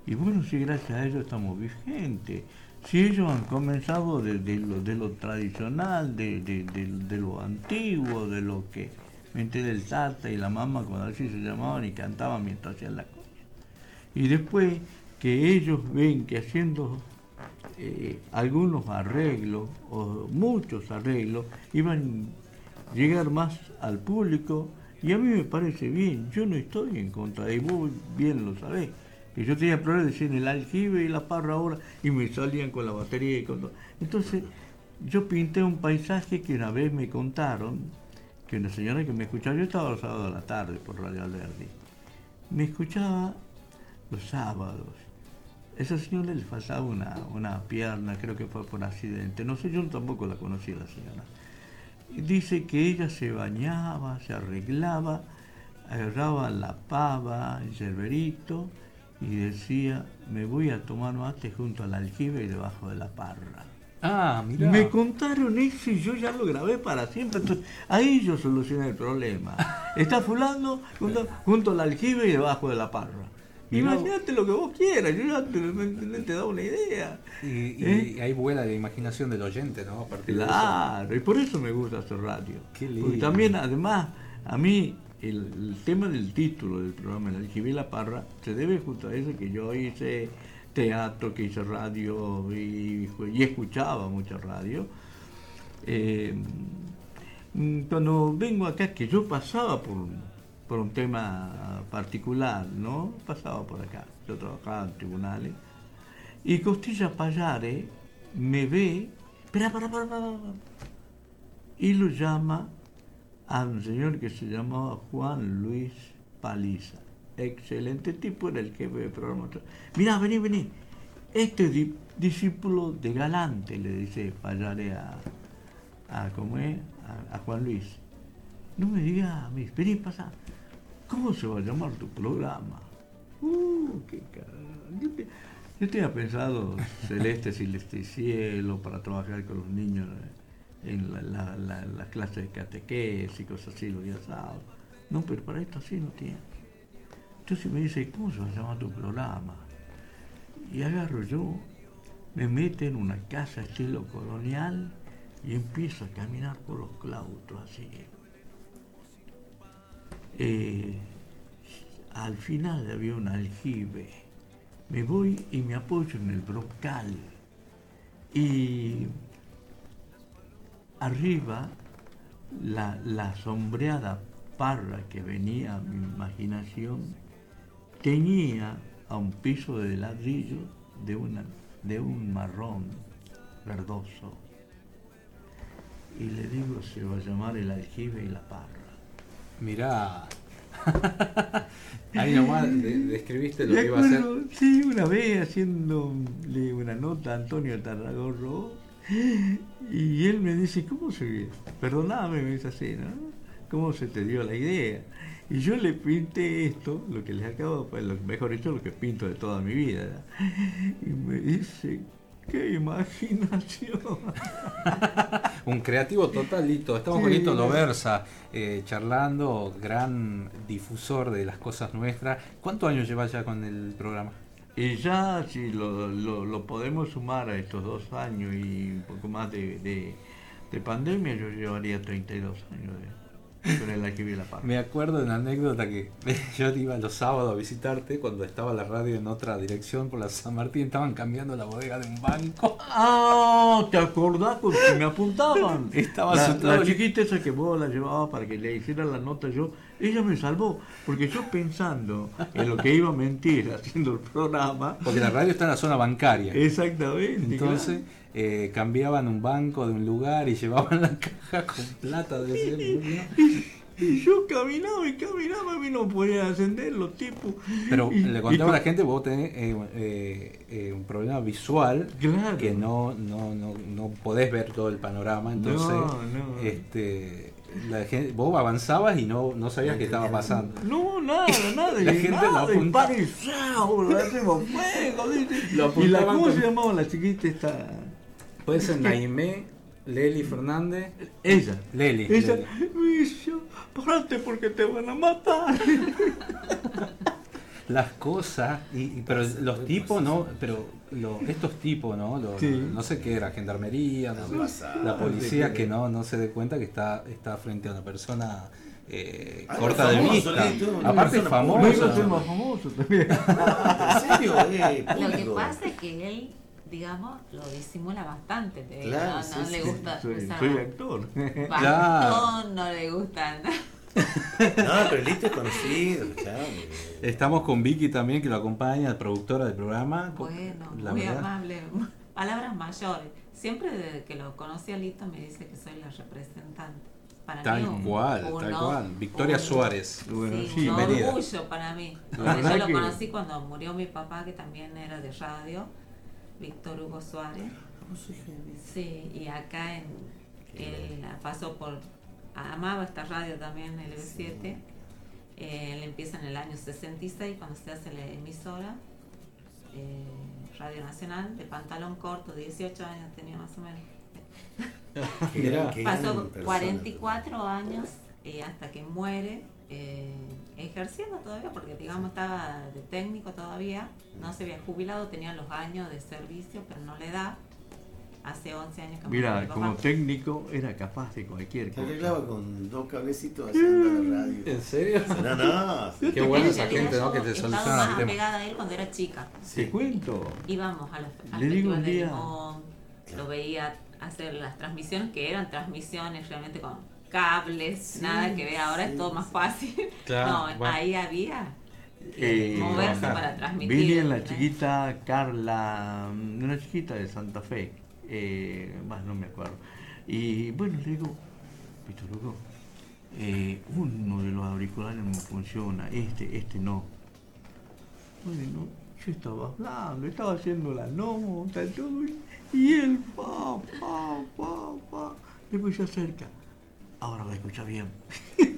Y bueno, si gracias a ellos estamos vigentes. Si ellos han comenzado desde de lo tradicional, de, lo antiguo, de lo que me enteré del tata y la mamá cuando así se llamaban y cantaban mientras hacían la cosa. Y después que ellos ven que haciendo eh, algunos arreglos, o muchos arreglos, iban a llegar más al público, y a mí me parece bien, yo no estoy en contra, y vos bien lo sabés, que yo tenía problemas de decir en el aljibe y la parra ahora, y me salían con la batería y con todo. Entonces, yo pinté un paisaje que una vez me contaron, que una señora que me escuchaba, yo estaba los sábados a la tarde por Radio Alberdi, me escuchaba los sábados. Esa señora le faltaba una, una pierna, creo que fue por accidente. No sé, yo tampoco la conocí la señora. Dice que ella se bañaba, se arreglaba, agarraba la pava, el yerberito y decía, me voy a tomar mate junto al aljibe y debajo de la parra. Ah, mira. Me contaron eso y yo ya lo grabé para siempre. Entonces, ahí yo solucioné el problema. Está fulano junto, junto al aljibe y debajo de la parra. Mirá. Imagínate lo que vos quieras, yo ya te, te, te da una idea. Y, y ¿Eh? ahí vuela la imaginación del oyente, ¿no? A partir de eso. Claro, y por eso me gusta hacer radio. Qué lindo. Porque también, además, a mí el, el tema del título del programa, El y la parra, se debe justo a eso que yo hice teatro, que hice radio y, y escuchaba mucha radio. Eh, mm, cuando vengo acá, que yo pasaba por, por un tema particular, ¿no? Pasaba por acá, yo trabajaba en tribunales, y Costilla Payare me ve, espera, para, para, para, y lo llama a un señor que se llamaba Juan Luis Paliza. Excelente tipo, era el jefe de programa. Mirá, vení, vení. Este di- discípulo de Galante, le dice Payare a, a, ¿cómo es? a, a Juan Luis. No me digas, dice, vení, pasa. ¿Cómo se va a llamar tu programa? Uh, qué carajo. Yo te- Yo tenía pensado Celeste, [laughs] Celeste Cielo para trabajar con los niños en la, la, la, la clase de catequesis y cosas así los días sábados. No, pero para esto sí no tiene. Entonces me dice, ¿cómo se va a llamar tu programa? Y agarro yo, me meto en una casa estilo colonial y empiezo a caminar por los claustros así. Eh, al final había un aljibe. Me voy y me apoyo en el brocal. Y arriba la, la sombreada parra que venía a mi imaginación tenía a un piso de ladrillo de, una, de un marrón verdoso. Y le digo, se va a llamar el aljibe y la parra. Mirá. [laughs] Ahí nomás de- describiste lo que iba a hacer. Sí, una vez haciéndole una nota a Antonio Tarragorro [laughs] y él me dice, ¿cómo se Perdóname, me dice así, ¿no? ¿Cómo se te dio la idea? Y yo le pinté esto, lo que les acabo, pues, lo, mejor dicho, lo que pinto de toda mi vida. Y me dice, qué imaginación. [laughs] Un creativo totalito. Estamos Sí, con Lito. Loversa eh, charlando, gran difusor de las cosas nuestras. ¿Cuántos años llevas ya con el programa? Y ya si lo, lo- lo podemos sumar a estos dos años y un poco más de, de- de pandemia, yo llevaría 32 años de, la Paz. Me acuerdo de una anécdota que [laughs] yo iba los sábados a visitarte cuando estaba la radio en otra dirección por la San Martín, estaban cambiando la bodega de un banco. ¡Ah! ¿Te acordás con que me apuntaban? [laughs] Estaba la, la chiquita esa que vos la llevabas para que le hiciera la nota yo, ella me salvó, porque yo pensando en lo que iba a mentir haciendo el programa, Porque la radio está en la zona bancaria. exactamente. Entonces eh, cambiaban un banco de un lugar y [laughs] llevaban la caja con plata de ese Y yo caminaba y caminaba y no podía ascender los tipos. Pero Y- le contaba a la gente, vos tenés eh, eh, eh, un problema visual Claro. que no, no, no, no podés ver todo el panorama, entonces No, no. este la gente, vos avanzabas y no, no sabías qué estaba pasando. No, nada, nada. La gente nada, lo y apuntaba. fuego. [laughs] Lo y la, ¿Cómo con- se llamaba la chiquita esta? Puede ser Naimé, Leli Fernández, Ella. Leli. Ella, Leli. Misha, párate porque te van a matar. [laughs] las cosas, y, y- pero los tipos no, pero lo- estos tipos, ¿no? Lo- Sí. No sé qué era, gendarmería, no sé, la policía que no, no se dé cuenta que está, está frente a una persona eh, Algo corta de famoso, vista. Una Aparte es persona No famoso. más famoso también. ¿En serio? Eh, Lo que pasa es que él, digamos, lo disimula bastante. Claro, no, no sí, le sí. gusta Soy, usar soy actor. bastón, no le gustan. [laughs] No, pero Lito es conocido, claro. Estamos con Vicky también, que lo acompaña, productora del programa. Bueno, La muy verdad, amable. [laughs] Palabras mayores. Siempre desde que lo conocí a Lito me dice que soy la representante. Para Tal mí un- cual, un tal cual. Victoria Suárez. Bueno, sí, sí, un bienvenida. orgullo para mí. Porque yo lo que- conocí cuando murió mi papá, que también era de radio, Víctor Hugo Suárez. Sí, y acá en, él pasó por, amaba esta radio también, el 7 él empieza en el año 66 cuando se hace la emisora, eh, Radio Nacional, de pantalón corto, 18 años tenía más o menos. [laughs] Pasó persona. 44 años eh, hasta que muere, eh, ejerciendo todavía, porque digamos estaba de técnico todavía, no se había jubilado, tenía los años de servicio, pero no le da. Hace 11 años que Mira, como técnico era capaz de cualquier Se cosa. arreglaba con dos cablecitos haciendo la radio. ¿En serio? No, no. [laughs] sí. Qué buena En esa gente, ¿no? Que te estaba soluciona más apegada a él cuando era chica. Te cuento. íbamos a los al Le digo un día- Limón, lo veía hacer las transmisiones que eran transmisiones realmente con cables, nada que ver, ahora es todo más fácil. [laughs] Claro, no, bueno. ahí había que Eh, moverse para transmitir. Vine en la chiquita Carla, una chiquita de Santa Fe, eh, más no me acuerdo. Y bueno, le digo, Víctor Hugo, eh, uno de los auriculares no funciona, este, este no. Bueno, yo estaba hablando, estaba haciendo la nota, y él, pa, pa, pa, pa, después se acerca. Ahora me escucha bien. [laughs]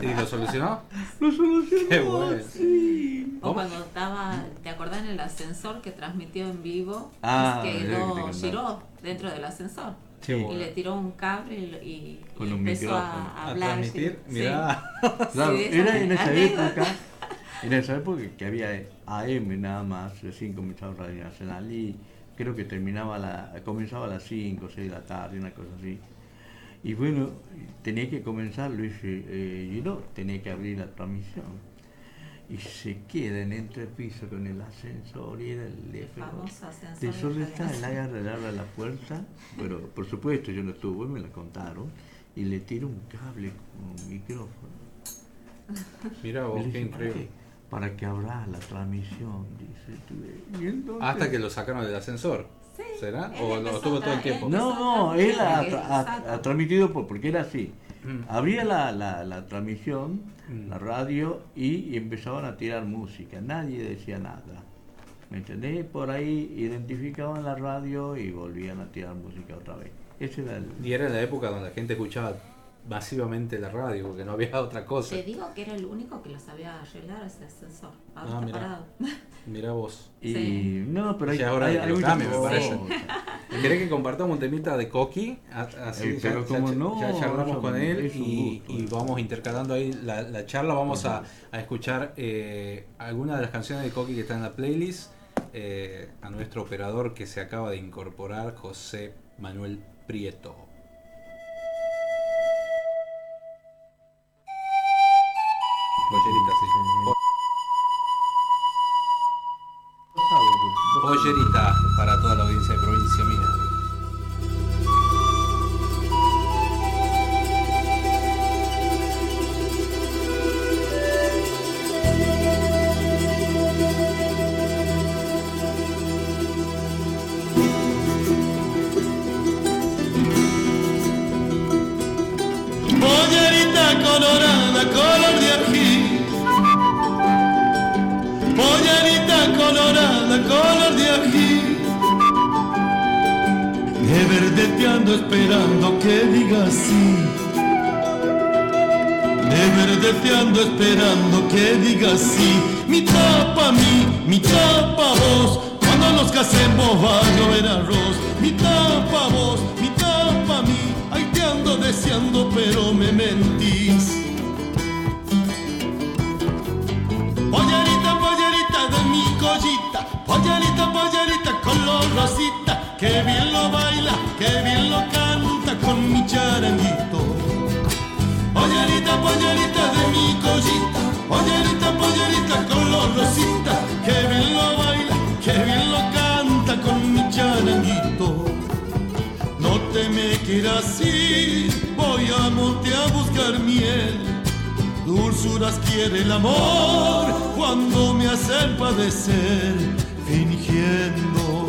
¿Y lo solucionó? Lo solucionó. Qué bueno. Sí. O cuando estaba, ¿te acordás en el ascensor que transmitió en vivo? Ah, es quedó giró dentro del ascensor. Qué Y bueno. le tiró un cable y, lo- y- Con y un empezó a, hablar. transmitir, sí. mirá. [laughs] Claro, Sí, esa era en esa época, [laughs] en esa época que había AM nada más, recién comenzaba Radio Nacional y creo que terminaba la, comenzaba a las 5 o 6 de la tarde, una cosa así. Y bueno, tenía que comenzar Luis eh, Giró, tenía que abrir la transmisión. Y se queda en entrepiso con el ascensor y era el ascensor De solo de está, él agarra, le abre la puerta, pero por supuesto yo no estuve, me la contaron, y le tira un cable con un micrófono. Mira vos, qué dice, ¿para increíble. Para que abra la transmisión, dice. Y entonces- Hasta que lo sacaron del ascensor. Sí, ¿Será? ¿O lo empezó tuvo a todo el tiempo? No, no, él ha, Exacto. ha- ha transmitido por, porque era así. Mm. Abría la, la- la transmisión, Mm. la radio, y, y empezaban a tirar música. Nadie decía nada. ¿Me entendés? Por ahí identificaban la radio y volvían a tirar música otra vez. Ese era el... Y era la época donde la gente escuchaba masivamente la radio, porque no había otra cosa. Te digo que era el único que lo sabía arreglar ese ascensor. Ahora Ah, está mira. parado. [laughs] Mira vos. Y Sí. no, pero hay, Ya es hora hay- hay muchas cambie, me parece. ¿Querés que compartamos un temita de Coqui? A- Así Eh, ya, pero ya cha- no, ya charlamos eso con él y, gusto. y vamos intercalando ahí la, la charla. Vamos a, a escuchar eh, algunas de las canciones de Coqui que están en la playlist. eh, a nuestro operador que se acaba de incorporar, José Manuel Prieto. Pollerita, sí. Pollerita para toda la audiencia de provincia mía. Pollerita colorada, color de ají. Pollerita colorada, color de ají. De verdeteando esperando que diga sí. De verdeteando esperando que diga sí. Mi tapa a mí, mi tapa a vos. Cuando nos casemos va a llover arroz. Mi tapa a vos, mi tapa a mí. Ay, te ando deseando, pero me mentís. Mi collita, pollerita, pollerita color rosita, que bien lo baila, que bien lo canta con mi charanguito. Pollerita, pollerita de mi collita, pollerita, pollerita color rosita, que bien lo baila, que bien lo canta con mi charanguito. No te me quieras ir, voy a monte a buscar miel. Dulzuras quiere el amor cuando me hacen padecer fingiendo.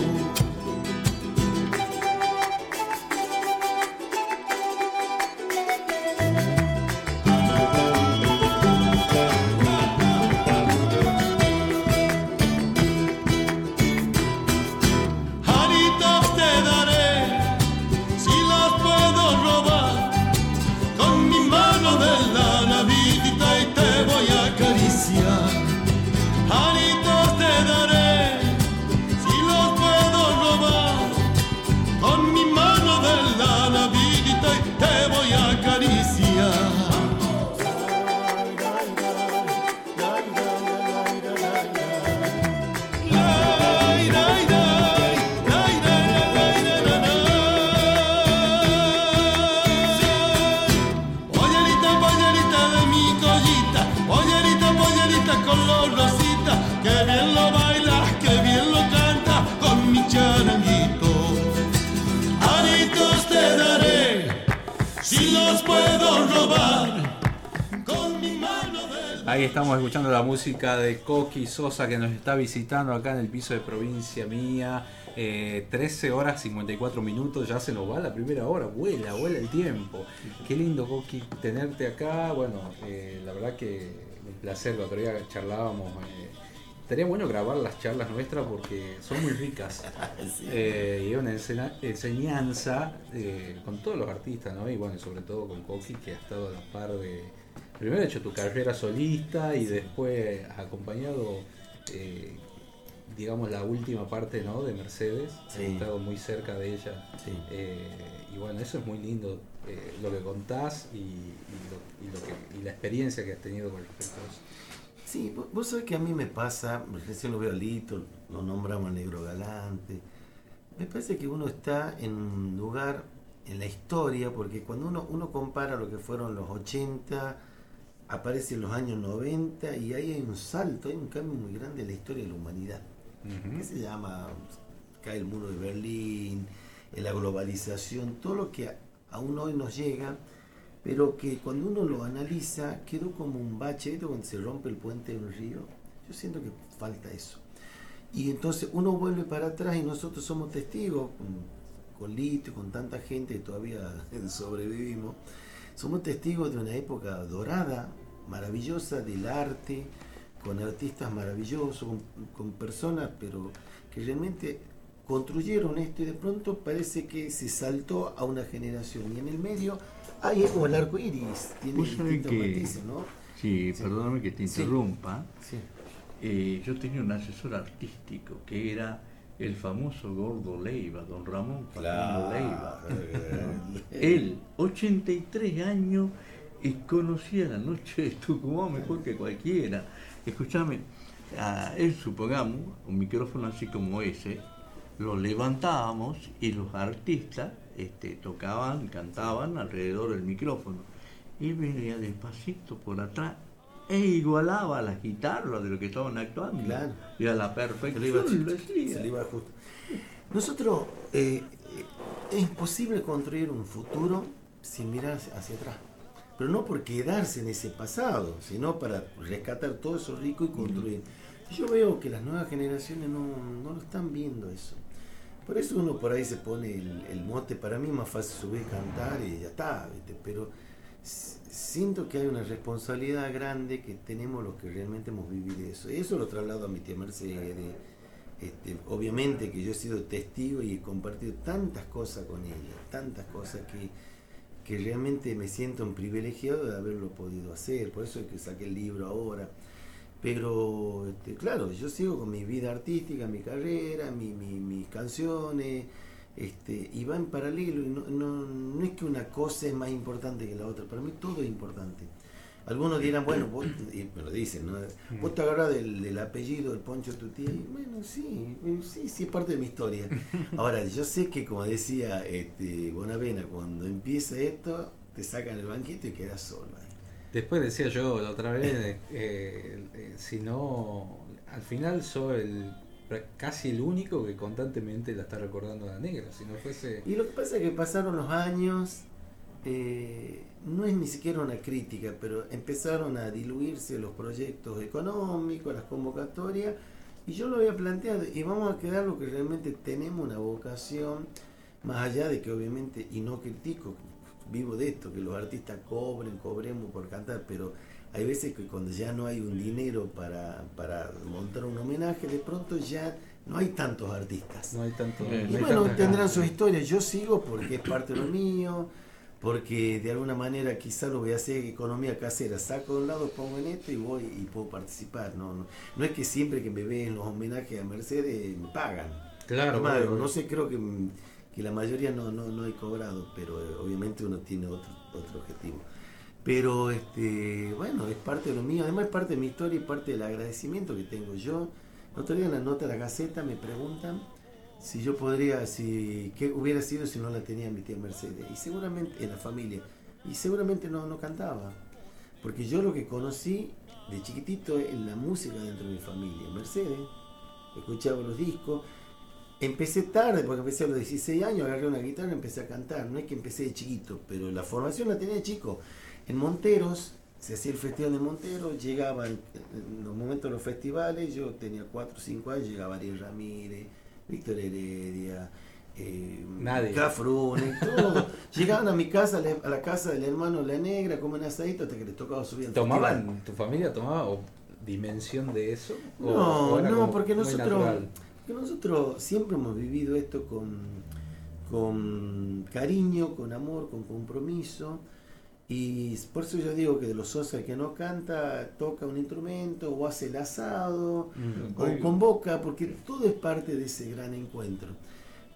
Estamos escuchando la música de Coqui Sosa que nos está visitando acá en el piso de provincia mía. Eh, 13 horas 54 minutos, ya se nos va la primera hora, vuela, vuela el tiempo. Qué lindo Coqui tenerte acá. Bueno, eh, la verdad que un placer, el otro día charlábamos. eh, estaría bueno grabar las charlas nuestras porque son muy ricas. [laughs] Eh, y una enseñanza eh, con todos los artistas, ¿no? Y bueno, sobre todo con Coqui que ha estado a la par de, primero hecho tu carrera solista y después acompañado, eh, digamos, la última parte ¿no? de Mercedes. Sí. He estado muy cerca de ella. Sí. Eh, y bueno, eso es muy lindo, eh, lo que contás y, y lo- y lo que- y la experiencia que has tenido con respecto a eso. Sí, vo- vos sabés que a mí me pasa, recién lo veo a Lito, lo nombramos Negro Galante. Me parece que uno está en un lugar en la historia, porque cuando uno, uno compara lo que fueron los 80, aparecen los años 90 y ahí hay un salto, hay un cambio muy grande en la historia de la humanidad. ¿Qué se llama? Cae el muro de Berlín, eh, la globalización, todo lo que aún hoy nos llega, pero que cuando uno lo analiza quedó como un bache, ¿viste? cuando se rompe el puente de un río. Yo siento que falta eso. Y entonces uno vuelve para atrás y nosotros somos testigos, con, con Lito y con tanta gente que todavía [laughs] sobrevivimos, somos testigos de una época dorada, maravillosa del arte, con artistas maravillosos, con, con personas, pero que realmente construyeron esto y de pronto parece que se saltó a una generación. Y en el medio hay como el arco iris, tiene distintos que- matices, ¿no? Sí, Sí. perdóname que te interrumpa. Sí. Eh, yo tenía un asesor artístico que era el famoso Gordo Leiva, don Ramón Facundo Leiva. [laughs] Él, 83 años, y conocía la noche de Tucumán mejor que cualquiera. Escúchame, a él supongamos, un micrófono así como ese, lo levantábamos y los artistas este, tocaban, cantaban alrededor del micrófono. Y venía despacito por atrás e igualaba las guitarras de lo que estaban actuando. Claro. Y a la Se perfección iba, lo hacía. se le iba justo. Nosotros, eh, eh, es imposible construir un futuro sin mirar hacia atrás. Pero no por quedarse en ese pasado, sino para rescatar todo eso rico y construir. Yo veo que las nuevas generaciones no, no lo están viendo eso. Por eso uno por ahí se pone el, el mote, para mí es más fácil subir, cantar y ya está, ¿viste? pero siento que hay una responsabilidad grande que tenemos los que realmente hemos vivido eso. Y eso lo traslado a mi tía Mercedes. Este, obviamente que yo he sido testigo y he compartido tantas cosas con ella, tantas cosas que, que realmente me siento un privilegiado de haberlo podido hacer. Por eso es que saqué el libro ahora. Pero, este, claro, yo sigo con mi vida artística, mi carrera, mi, mi- mis canciones, este, y va en paralelo. Y no, no, no es que una cosa es más importante que la otra, para mí todo es importante. Algunos dirán, bueno, vos, y me lo dicen, ¿no? Vos te agarrás del, del apellido del Poncho tu tía, y bueno, sí, sí, sí, es parte de mi historia. [laughs] Ahora, yo sé que, como decía este, Bonavena, cuando empieza esto, te sacan el banquito y quedas solo. Después decía yo la otra vez, eh, eh, si no, al final soy el casi el único que constantemente la está recordando a la negra. Si no fuese. Y lo que pasa es que pasaron los años, eh, no es ni siquiera una crítica, pero empezaron a diluirse los proyectos económicos, las convocatorias, y yo lo había planteado, y vamos a quedar lo que realmente tenemos una vocación, más allá de que obviamente, y no critico, vivo de esto, que los artistas cobren, cobremos por cantar, pero hay veces que cuando ya no hay un dinero para, para montar un homenaje, de pronto ya no hay tantos artistas. No hay tanto. Eh, Y no hay bueno, tendrán sus historias. Yo sigo porque es parte de lo mío, porque de alguna manera quizá lo voy a hacer economía casera. Saco de un lado, pongo en esto y voy y puedo participar. No, no, no es que siempre que me ven los homenajes a Mercedes me pagan. Claro, no sé, creo que, que la mayoría no, no, no he cobrado, pero eh, obviamente uno tiene otro, otro objetivo. Pero este, bueno, es parte de lo mío, además es parte de mi historia y parte del agradecimiento que tengo yo. El otro día en la nota de la Gaceta me preguntan si yo podría, si qué hubiera sido si no la tenía mi tía Mercedes. Y seguramente, en la familia, y seguramente no, no cantaba. Porque yo lo que conocí de chiquitito es la música dentro de mi familia. Mercedes, escuchaba los discos. Empecé tarde, porque empecé a los 16 años, agarré una guitarra y empecé a cantar. No es que empecé de chiquito, pero la formación la tenía de chico. En Monteros, se hacía el festival de Monteros, llegaban en los momentos de los festivales, yo tenía 4 o 5 años, llegaba Ariel Ramírez, Víctor Heredia, eh, Nadie. Cafrune, todo. [laughs] Llegaban a mi casa, a la- casa del hermano La Negra, comen asadito hasta que les tocaba subir al festival. ¿Tomaban, tu familia tomaba o dimensión de eso? ¿O- No, o no, como porque nosotros, porque nosotros siempre hemos vivido esto con, con cariño, con amor, con compromiso. Y por eso yo digo que de los el que no canta, toca un instrumento o hace el asado Mm. o convoca, porque todo es parte de ese gran encuentro.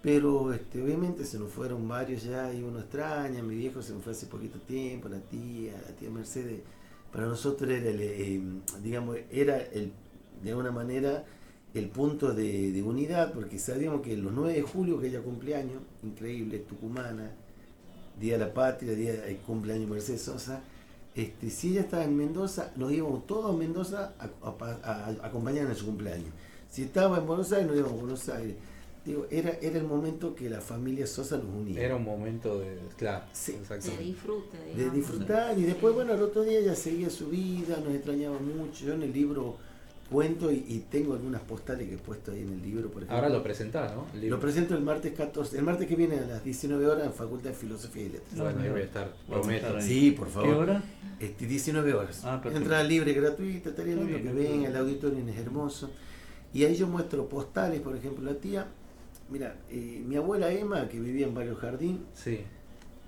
Pero este, obviamente se nos fueron varios ya y uno extraña, mi viejo se me fue hace poquito tiempo, la tía, la tía Mercedes, para nosotros era el, eh, digamos, era el, de alguna manera el punto de, de unidad, porque sabíamos que los 9 de julio, que ella cumpleaños, increíble, tucumana, Día de la Patria, Día del cumpleaños Mercedes Sosa, este, si ella estaba en Mendoza, nos íbamos todos a Mendoza a, a- a- a acompañarla en su cumpleaños. Si estaba en Buenos Aires, nos íbamos a Buenos Aires. Digo, era, era el momento que la familia Sosa nos unía. Era un momento de. Claro, Sí. De disfrute, de disfrutar y después bueno al otro día ella seguía su vida nos extrañaba mucho yo en el libro cuento y, y tengo algunas postales que he puesto ahí en el libro por ejemplo Ahora lo presentás, ¿no? Lo presento el martes 14 el martes que viene a las 19 horas en Facultad de Filosofía y Letras Bueno, ahí voy a estar, prometo. sí por favor ¿Qué hora? Este, 19 horas Ah, perfecto. entrada libre gratuita estaría bien, que venga el auditorio es hermoso y ahí yo muestro postales por ejemplo la tía mira eh, mi abuela Emma que vivía en Barrio Jardín Sí.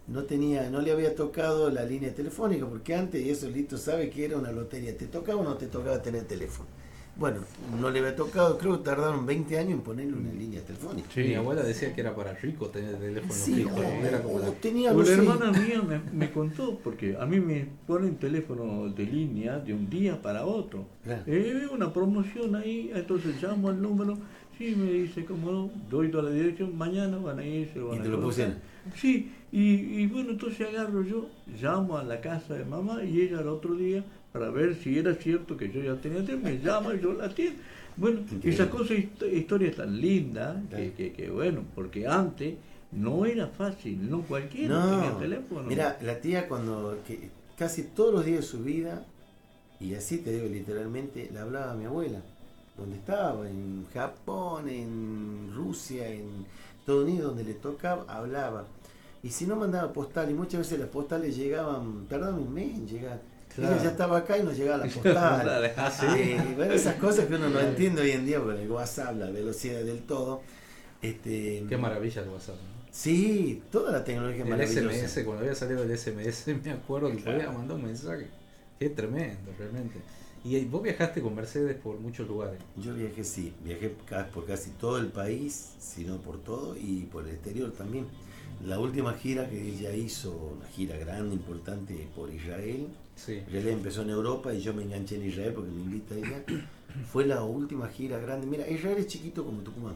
no tenía, no le había tocado la línea telefónica, porque antes, y eso Lito sabe que era una lotería, te tocaba o no te tocaba tener teléfono. Bueno, no le había tocado, creo que tardaron 20 años en ponerle una línea telefónica. Sí. Mi abuela decía que era para rico tener teléfono Sí, fijo. Era como la- tenía, no Una sé, hermana mía me, me contó, porque a mí me ponen teléfono de línea de un día para otro. Claro. Eh, veo una promoción ahí, entonces llamo al número, sí, me dice, como no, doy toda la dirección, mañana van a ir, se van Y a te lo pusieron. Sí, y, y bueno, entonces agarro yo, llamo a la casa de mamá y ella al otro día, para ver si era cierto que yo ya tenía teléfono, me llama y yo la atiendo. Bueno, Increíble. esa cosa, hist- historia tan linda, que, que, que bueno, porque antes no era fácil, no cualquiera tenía No, teléfono. mira, la tía cuando, que casi todos los días de su vida, y así te digo literalmente, le hablaba a mi abuela, donde estaba, en Japón, en Rusia, en Estados Unidos, donde le tocaba, hablaba. Y si no mandaba postal, y muchas veces las postales llegaban, tardaban un mes en llegar. Claro. Ella ya estaba acá y nos llegaba la [laughs] postal. Ah, sí. Bueno, esas cosas que uno no entiende hoy en día, porque el WhatsApp, la velocidad del todo. Este, Qué maravilla el WhatsApp. ¿no? Sí, toda la tecnología El maravillosa. SMS, cuando había salido el SMS, [laughs] me acuerdo que Claro. podía mandar un mensaje. Qué tremendo, realmente. Y eh, vos viajaste con Mercedes por muchos lugares. Yo viajé, sí, viajé por casi todo el país, si no por todo, y por el exterior también. La última gira que ella hizo, una gira grande, importante, por Israel. Sí. Empezó en Europa y yo me enganché en Israel porque me invita ella. [coughs] Fue la última gira grande. Mira, Israel es chiquito como Tucumán.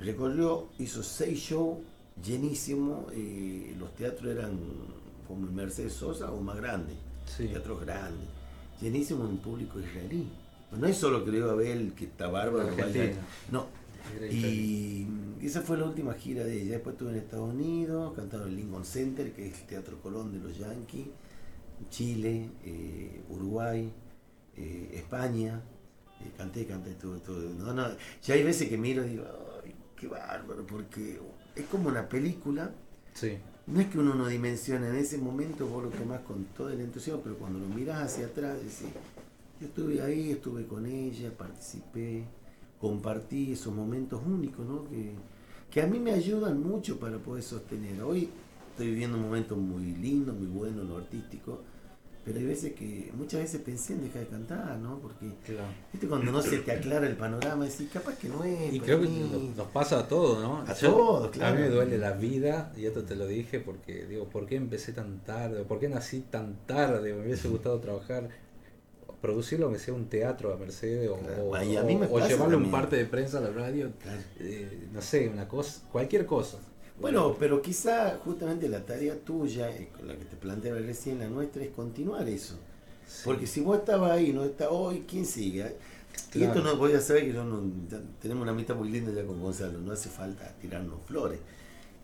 Recorrió, hizo seis shows llenísimos. eh, los teatros eran como el Mercedes Sosa o más grandes. Sí. Teatros grandes. Llenísimo en público israelí. No es solo que lo iba a ver que está bárbaro. No. Y esa fue la última gira de ella. Después estuve en Estados Unidos, cantando en el Lincoln Center, que es el Teatro Colón de los Yankees. Chile, eh, Uruguay, eh, España. Eh, canté, canté todo, todo. No, no. Ya hay veces que miro y digo, ay, qué bárbaro, porque es como una película. Sí. No es que uno no dimensiona, en ese momento vos lo tomás con todo el entusiasmo, pero cuando lo mirás hacia atrás decís, yo estuve ahí, estuve con ella, participé, compartí esos momentos únicos, ¿no? Que, que a mí me ayudan mucho para poder sostener. Hoy estoy viviendo un momento muy lindo, muy bueno en lo artístico, pero hay veces que, muchas veces pensé en dejar de cantar, ¿no? Porque, Claro. viste, cuando no se te aclara el panorama, decís, capaz que no es. Y creo que mí". nos- nos pasa a todos, ¿no? A Yo- todos, A claro. mí me duele la vida, y esto te lo dije porque, digo, ¿por qué empecé tan tarde? ¿Por qué nací tan tarde? Me hubiese gustado trabajar, producirlo, que sea un teatro a Mercedes, o, Claro. o- a llevarle un parte de prensa a la radio, eh, no sé, una cosa, cualquier cosa. Bueno, pero quizá justamente la tarea tuya, eh, la que te planteaba recién, la nuestra, es continuar eso. Sí. Porque si vos estabas ahí, no está hoy, ¿quién sigue? Y Claro. esto no voy a saber que yo no, tenemos una amistad muy linda ya con Gonzalo, no hace falta tirarnos flores.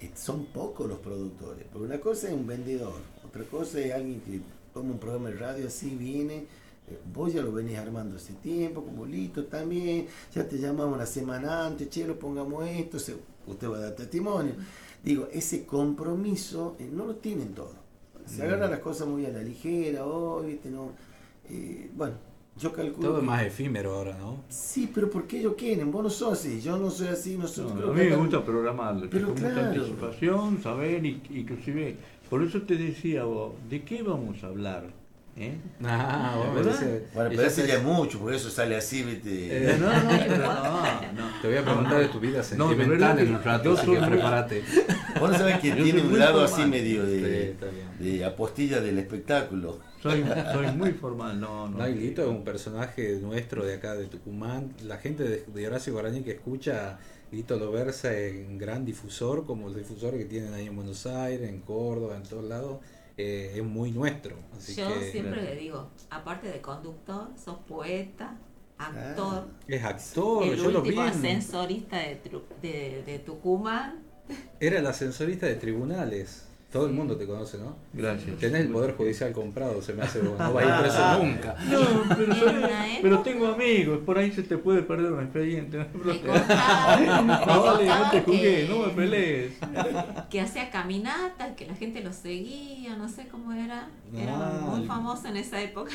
Eh, Son pocos los productores, porque una cosa es un vendedor, otra cosa es alguien que toma un programa de radio así, viene, eh, vos ya lo venís armando hace tiempo, como Lito también, ya te llamamos la semana antes, che, lo pongamos esto, se- usted va a dar testimonio. Digo, ese compromiso eh, no lo tienen todos. Se agarran las cosas muy a la ligera, hoy, ¿viste? No, eh, bueno, yo calculo. Todo es más efímero ahora, ¿no? Sí, pero ¿por qué ellos quieren? Vos no sos así, yo no soy así, No, nosotros a mí me gusta programarlo, Pero con mucha claro. anticipación, saber, y, inclusive Por eso te decía vos, ¿de qué vamos a hablar? ¿Eh? Ah, Bueno, pero ese te- ya es mucho, porque eso sale así, ¿viste? Eh, no, no, pero no, no. Te voy a preguntar de tu vida No, sentimental verdad en un rato, yo así que prepárate. Vos no sabés que Yo tiene un lado así formal. medio Sí, de, bien. de apostilla del espectáculo. Soy, soy muy formal, no, no. No, Guito es un personaje nuestro de acá de Tucumán. La gente de, de Horacio Guaraní que escucha, Guito lo versa en gran difusor, como el difusor que tienen ahí en Buenos Aires, en Córdoba, en todos lados. Eh, es muy nuestro. Así Yo que siempre le digo, aparte de conductor, sos poeta, actor, es actor. el yo lo vi. ascensorista de, de, de Tucumán. Era el ascensorista de tribunales. Todo el mundo te conoce, ¿no? Gracias. Tenés el poder judicial comprado, se me hace. No vas a ir preso nunca. No, pero, una pero tengo amigos, por ahí se te puede perder un expediente. No, vale, te jugué, que- no me pelees. que hacía caminatas, que la gente lo seguía, no sé cómo era. Era Ah, muy famoso en esa época.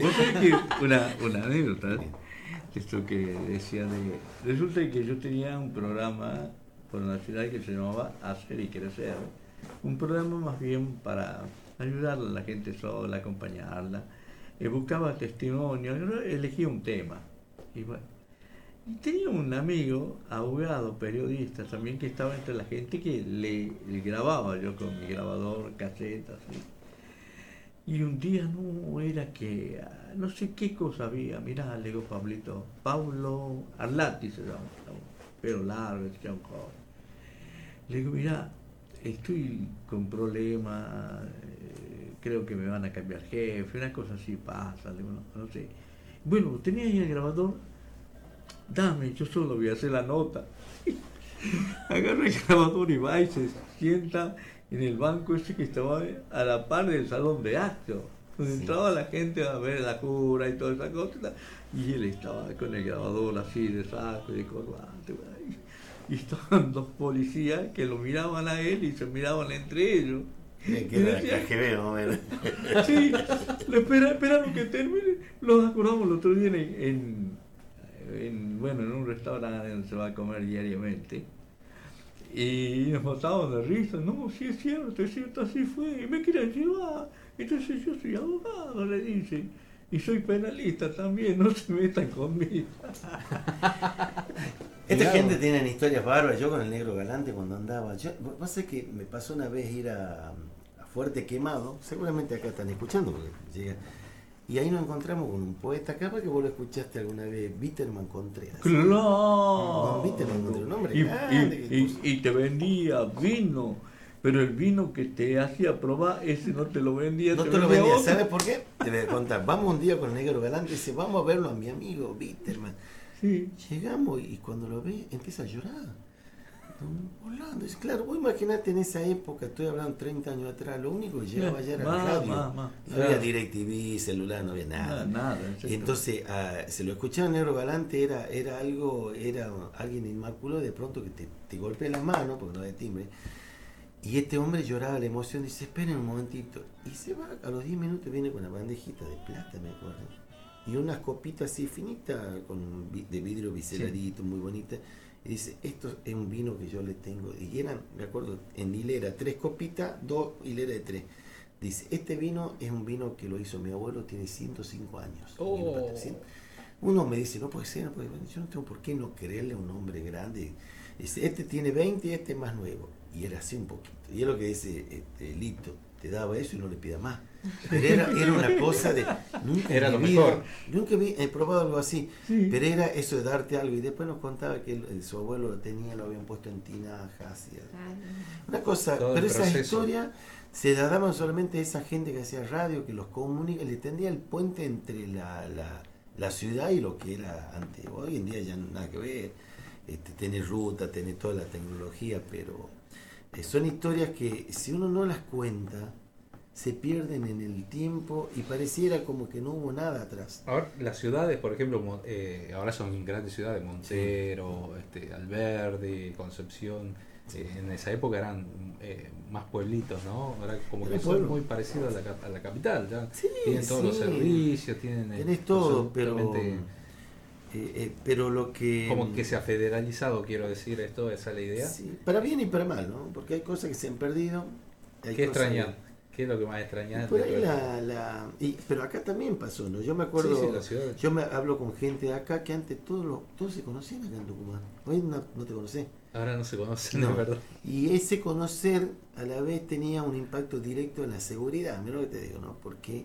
Vos sabés que una, una anécdota, esto que decía de... Resulta que yo tenía un programa por la ciudad que se llamaba Hacer y Crecer. Un programa más bien para ayudar a la gente sola, acompañarla. Eh, buscaba testimonios, yo elegía un tema. Y bueno, tenía un amigo, abogado, periodista también, que estaba entre la gente que le, grababa yo con mi grabador, casetas, así. Y un día no era que, ah, no sé qué cosa había, mirá, le digo Pablito, Pablo Arlati se llama, pero largo, se llama un joven. Le digo, mirá, estoy con problemas, eh, creo que me van a cambiar jefe, una cosa así pasa, no, sé. Bueno, tenía ahí el grabador, dame, yo solo voy a hacer la nota. [laughs] Agarra el grabador y va y se sienta en el banco ese que estaba a la par del salón de actos, donde entraba la gente a ver la cura y toda esa cosa. Y él estaba con el grabador así de saco y de corbata. Y estaban dos policías que lo miraban a él y se miraban entre ellos. Eh, Y que era decía- KGB, más o menos. Sí, lo espera, esperaron que termine. Los acordamos el otro día en, en- en, bueno, en un restaurante donde se va a comer diariamente. Y nos matábamos de risa. No, sí es cierto, es cierto, así fue. Y me quieren llevar. Entonces yo soy abogado, le dice. Y soy penalista también, no se metan conmigo. [laughs] Esta gente tiene historias bárbaras. Yo con el negro galante cuando andaba. Yo, sabés que me pasó una vez ir a, a Fuerte Quemado. Seguramente acá están escuchando porque llega. Y ahí nos encontramos con un poeta. Capaz que vos lo escuchaste alguna vez, Bitterman Contreras. ¡Claro! Don Bitterman Contreras, un hombre Y, grande, y- que y- puso- y te vendía vino. Pero el vino que te hacía probar, ese no te lo vendía. No te lo vendía, ¿sabes por qué? Te voy a contar. Vamos un día con el negro galante y dice, vamos a verlo a mi amigo Bitterman. Sí. Llegamos y cuando lo ve empieza a llorar. Volando. Es claro, vos imaginate en esa época, estoy hablando 30 años atrás, lo único que llegaba ya era la radio. No había Claro. DirecTV, celular, no había nada. Nada, entonces ah, se lo escuchaba Negro Galante, era, era algo, era alguien inmaculado de pronto que te, te golpea la mano, porque no había timbre. Y este hombre lloraba la emoción, dice, esperen un momentito. Y se va, a los 10 minutos viene con una bandejita de plata, me acuerdo. Y unas copitas así finitas, con de vidrio biseladito, muy bonita. Y dice, esto es un vino que yo le tengo. Y eran, me acuerdo, en hilera, tres copitas, dos hileras de tres. Dice, este vino es un vino que lo hizo mi abuelo, tiene 105 años. Oh. Uno me dice, no puede ser, no puede ser. Yo no tengo por qué no creerle a un hombre grande. Dice, este tiene 20 y este es más nuevo. Y era así un poquito. Y es lo que dice este, Lito, te daba eso y no le pida más. Pero era, era una cosa de... Nunca Era lo vida- mejor. Nunca vi- he probado algo así. Sí. Pero era eso de darte algo. Y después nos contaba que él- su abuelo lo tenía, lo habían puesto en tinajas. y- una cosa, Todo el pero esa historia se la daban solamente a esa gente que hacía radio, que los comunica, le tendía el puente entre la, la, la ciudad y lo que era antes. Hoy en día ya nada que ver, este, tener ruta, tener toda la tecnología, pero son historias que si uno no las cuenta, se pierden en el tiempo y pareciera como que no hubo nada atrás. Ahora, las ciudades, por ejemplo, eh, ahora son grandes ciudades, Montero, este, Alberdi, Concepción. eh, en esa época eran eh, más pueblitos, ¿no? Ahora como que son muy parecidos a la, a la capital. ¿ya? Sí, tienen todos los sí. servicios, tienen... eh, Tenés todo, pero, eh, eh, pero lo que... Como que se ha federalizado, quiero decir, esto, esa es la idea. Sí, para bien y para mal, ¿no? Porque hay cosas que se han perdido hay ¿Qué extrañas? de- ¿Qué es lo que más? Por ahí esto? la, la- y- pero acá también pasó, ¿no? Yo me acuerdo, Sí, sí, la ciudad. yo me hablo con gente de acá que antes todos los- todos se conocían acá en Tucumán. Hoy no, no te conocés. Ahora no se conocen, No. [laughs] verdad. Y ese conocer a la vez tenía un impacto directo en la seguridad, mira lo que te digo, ¿no? Porque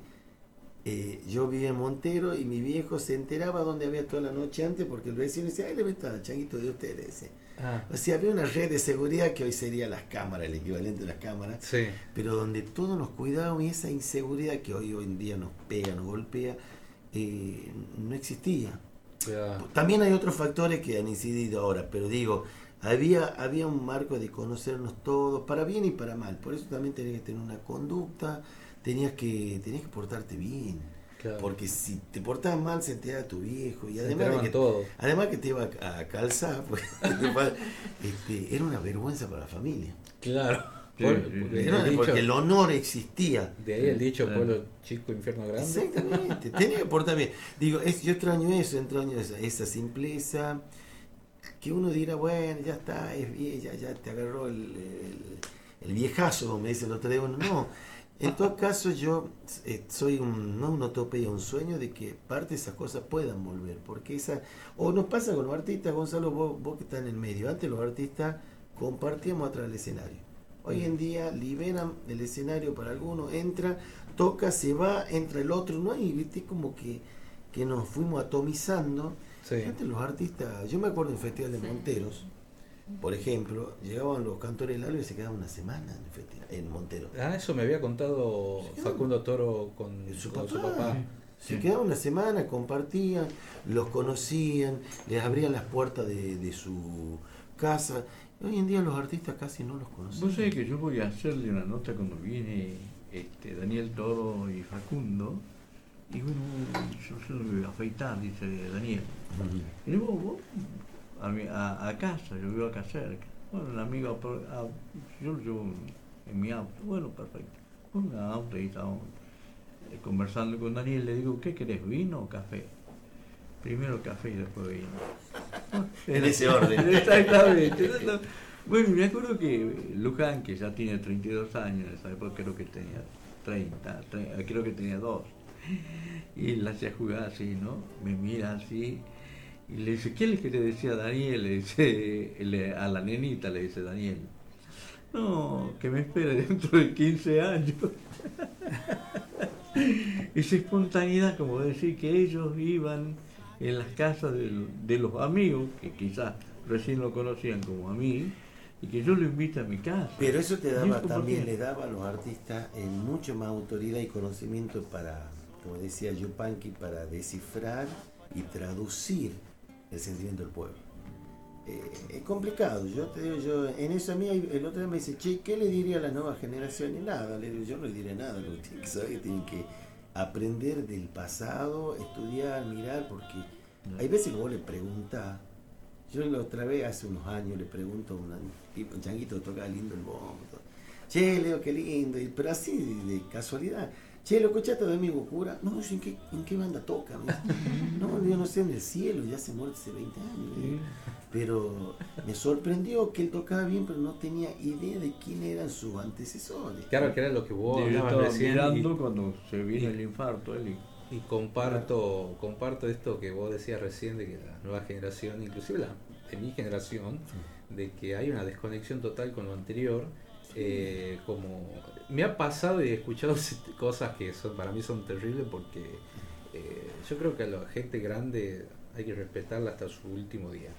eh, yo vivía en Montero y mi viejo se enteraba dónde había toda la noche antes porque el vecino decía, ay, le meto al changuito de ustedes. decía. Ah, O sea, había una red de seguridad que hoy sería las cámaras, el equivalente de las cámaras, sí. pero donde todos nos cuidábamos y esa inseguridad que hoy, hoy en día nos pega, nos golpea, eh, no existía. También hay otros factores que han incidido ahora, pero digo, había, había un marco de conocernos todos, para bien y para mal. Por eso también tenías que tener una conducta, tenías que, tenías que portarte bien. Claro. Porque si te portabas mal se enteraba tu viejo. Y además que, además que te iba a, a calzar, pues, [laughs] este, era una vergüenza para la familia. Claro. Sí, Por- sí, porque el Era- dicho- porque el honor existía. de ahí el dicho Claro. pueblo chico, infierno grande. Exactamente, tenía que portar bien. Digo, es, yo extraño eso, extraño esa, esa simpleza, que uno dirá, bueno, ya está, es bien, ya, ya te agarró el, el, el viejazo, como me dice el otro día. Bueno, no, en todo caso yo eh, soy un, no una utopía, un sueño de que parte de esas cosas puedan volver, porque esa, o nos pasa con los artistas, Gonzalo, vos, vos que estás en el medio, antes los artistas compartíamos atrás del escenario. Hoy en día liberan el escenario para algunos, entra, toca, se va, entra el otro, no hay, viste, como que, que nos fuimos atomizando. Sí. Antes los artistas, yo me acuerdo en el Festival de. Monteros, por ejemplo, llegaban los cantores del alba y se quedaban una semana en, festival, en Montero. Ah, eso me había contado Facundo Toro con Su con su papá. Se quedaban una semana, compartían, los conocían, les abrían las puertas de, de su casa. Hoy en día los artistas casi no los conocen. Vos sabés que yo voy a hacerle una nota cuando viene este, Daniel Toro y Facundo. Y bueno, yo, yo lo voy a afeitar, dice Daniel. Y vos, vos, a, mi- a, a casa, yo vivo acá cerca. Bueno, el amigo, apro- a- yo lo llevo en mi auto. Bueno, perfecto. El auto y estábamos eh, conversando con Daniel. Le digo, ¿qué querés, vino o café? Primero café y después vino. [laughs] En ese orden. [laughs] Exactamente. No, no. Bueno, me acuerdo que Luján, que ya tiene 32 años, en esa época creo que tenía 30, tre- creo que tenía 2. Y la hacía jugar así, ¿no? Me mira así y le dice, ¿qué es lo que te decía Daniel? Le dice, [laughs] le- a la nenita le dice Daniel. No, que me espere [laughs] dentro de 15 años. [laughs] Esa espontaneidad, como decir que ellos iban en las casas de, de los amigos, que quizás recién lo conocían como a mí, y que yo lo invito a mi casa. Pero eso te daba también, le daba a los artistas eh, mucho más autoridad y conocimiento para, como decía Yupanqui, para descifrar y traducir el sentimiento del pueblo. Eh, es complicado, yo te digo, yo, en eso a mí el otro día me dice, che, ¿qué le diría a la nueva generación? Y nada, le digo, yo no le diré nada, lo que tienen que saber tienen que aprender del pasado, estudiar, mirar, porque hay veces que vos le preguntás, yo la otra vez, hace unos años, le pregunto a una- tipo, un changuito toca lindo el bombo. Che, Leo, qué lindo. Pero así, de casualidad. Che, ¿lo escuchaste de amigo cura? No, ¿en qué, ¿en qué banda toca? [laughs] No, yo no sé, en el cielo, ya se muerto hace 20 años. Pero me sorprendió que él tocaba bien, pero no tenía idea de quién eran sus antecesores. Claro, que era lo que vos Yo hablabas estaba recién. mirando y- cuando se vino y- el infarto, él y- Y comparto, comparto esto que vos decías recién de que la nueva generación, inclusive la de mi generación, de que hay una desconexión total con lo anterior. eh, como me ha pasado y he escuchado [laughs] cosas que son para mí son terribles porque eh, yo creo que a la gente grande hay que respetarla hasta su último día,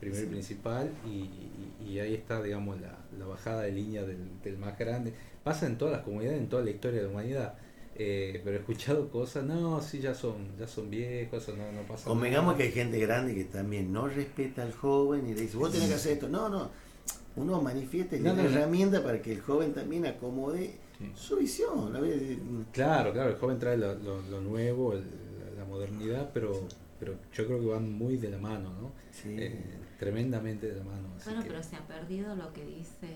primero y Sí. principal, y, y- y ahí está, digamos, la, la bajada de línea del, del más grande. Pasa en todas las comunidades, en toda la historia de la humanidad. Eh, pero he escuchado cosas, no, sí, ya son, ya son viejos, eso no, no pasa Convengamos nada. que hay gente grande que también no respeta al joven y le dice, vos tenés que hacer esto. No, no. Uno manifiesta y le No, no, no. herramienta para que el joven también acomode Sí. su visión. A ver, Claro, claro, el joven trae lo, lo- lo nuevo, el- la, la modernidad, pero, pero yo creo que van muy de la mano, ¿no? sí. Eh, tremendamente de la mano. así Bueno, que- pero se ha perdido lo que dice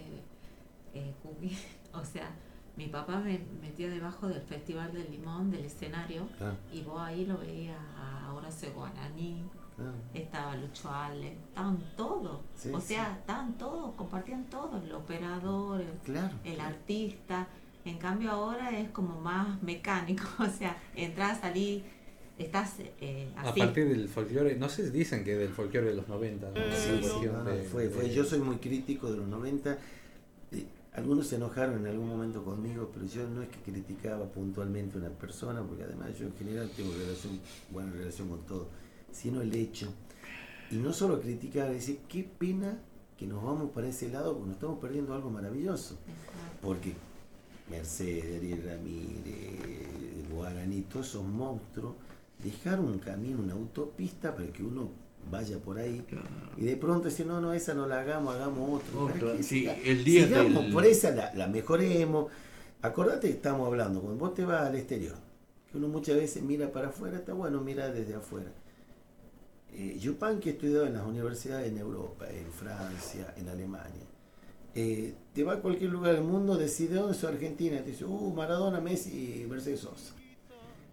eh. [laughs] O sea, mi papá me metió debajo del Festival del Limón, del escenario, Ah, y vos ahí lo veías a Horacio Guaraní, Ah. estaba Lucho Ale, estaban todos, Sí, o sí. sea, estaban todos, compartían todos, el operador, el, Claro. el artista. En cambio ahora es como más mecánico, [laughs] o sea, entras, salís, estás eh, A así. partir del folclore, no sé, dicen que del folclore de los 90, ¿no? Sí, Esa sí, cuestión no, no, de- fue, fue. de- Yo soy muy crítico de los 90. Eh, algunos se enojaron en algún momento conmigo, pero yo no es que criticaba puntualmente a una persona, porque además yo en general tengo relación, buena relación con todo, sino el hecho. Y no solo criticar, decir, qué pena que nos vamos para ese lado, porque nos estamos perdiendo algo maravilloso. Porque Mercedes, Ariel Ramírez, Guaraní, todos esos monstruos, dejaron un camino, una autopista para que uno vaya por ahí y de pronto decir, no, no, esa no la hagamos, hagamos otro. Otra, ¿Para qué? sí, el día sigamos del- por esa, la, la mejoremos. Acordate que estamos hablando, cuando vos te vas al exterior, que uno muchas veces mira para afuera, está bueno mirar desde afuera. Eh, Yupanqui ha estudiado en las universidades en Europa, en Francia, en Alemania. Eh, te va a cualquier lugar del mundo, decide dónde soy Argentina, te dice, uh, Maradona, Messi y Mercedes Sosa.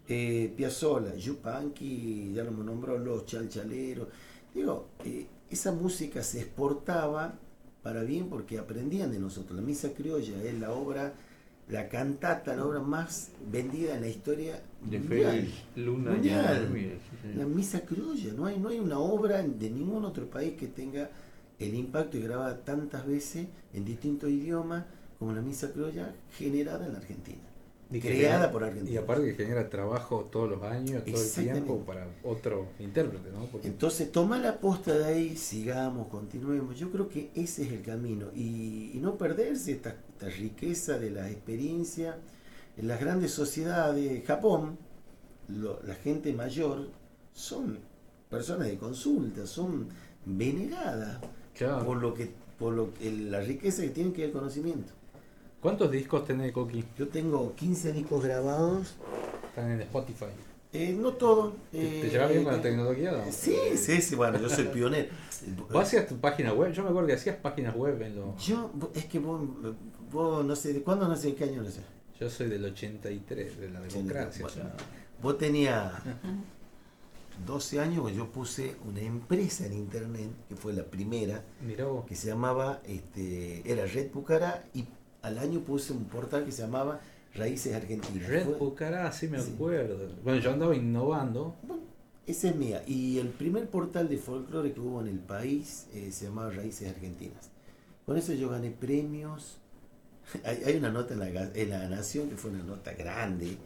Eh, Piazzolla, Yupanqui, ya lo nombró, los chalchaleros. Digo, eh, esa música se exportaba para bien porque aprendían de nosotros. La misa criolla es la obra, la cantata, la obra más vendida en la historia De mundial. Félix Luna Mundial. La misa criolla, no hay, no hay una obra de ningún otro país que tenga el impacto y grabada tantas veces en distintos idiomas como la misa criolla generada en la Argentina. Y creada genera- por Argentina. Y aparte que genera trabajo todos los años, todo el tiempo para otro intérprete, ¿no? Porque Entonces, toma la posta de ahí, sigamos, continuemos. Yo creo que ese es el camino. Y, y no perderse esta, esta riqueza de la experiencia en las grandes sociedades. Japón, lo- la gente mayor son personas de consulta, son veneradas Claro. por lo que por lo que la riqueza que tienen que el conocimiento. ¿Cuántos discos tenés, Coqui? Yo tengo 15 discos grabados, Están en Spotify. eh, no todo. ¿Te, eh, te llevas bien con la eh, tecnología? no? Sí, sí, sí, bueno, yo soy pionero. [laughs] ¿Vos hacías tu página web? Yo me acuerdo que hacías páginas web en lo... Yo, es que vos, vos no sé, ¿de cuándo no sé qué año no sé? Yo soy del 83, de la democracia. Bueno, ya. Vos tenías [laughs] 12 años cuando yo puse una empresa en internet, que fue la primera, Mirá vos. que se llamaba, este, era Red Pucará, y al año puse un portal que se llamaba Raíces Argentinas. Red Fue- Pucará, sí me Sí. acuerdo. Bueno, yo andaba innovando. Bueno, esa es mía. Y el primer portal de folclore que hubo en el país eh, se llamaba Raíces Argentinas. Con eso yo gané premios. [laughs] Hay, hay una nota en la, en la Nación que fue una nota grande,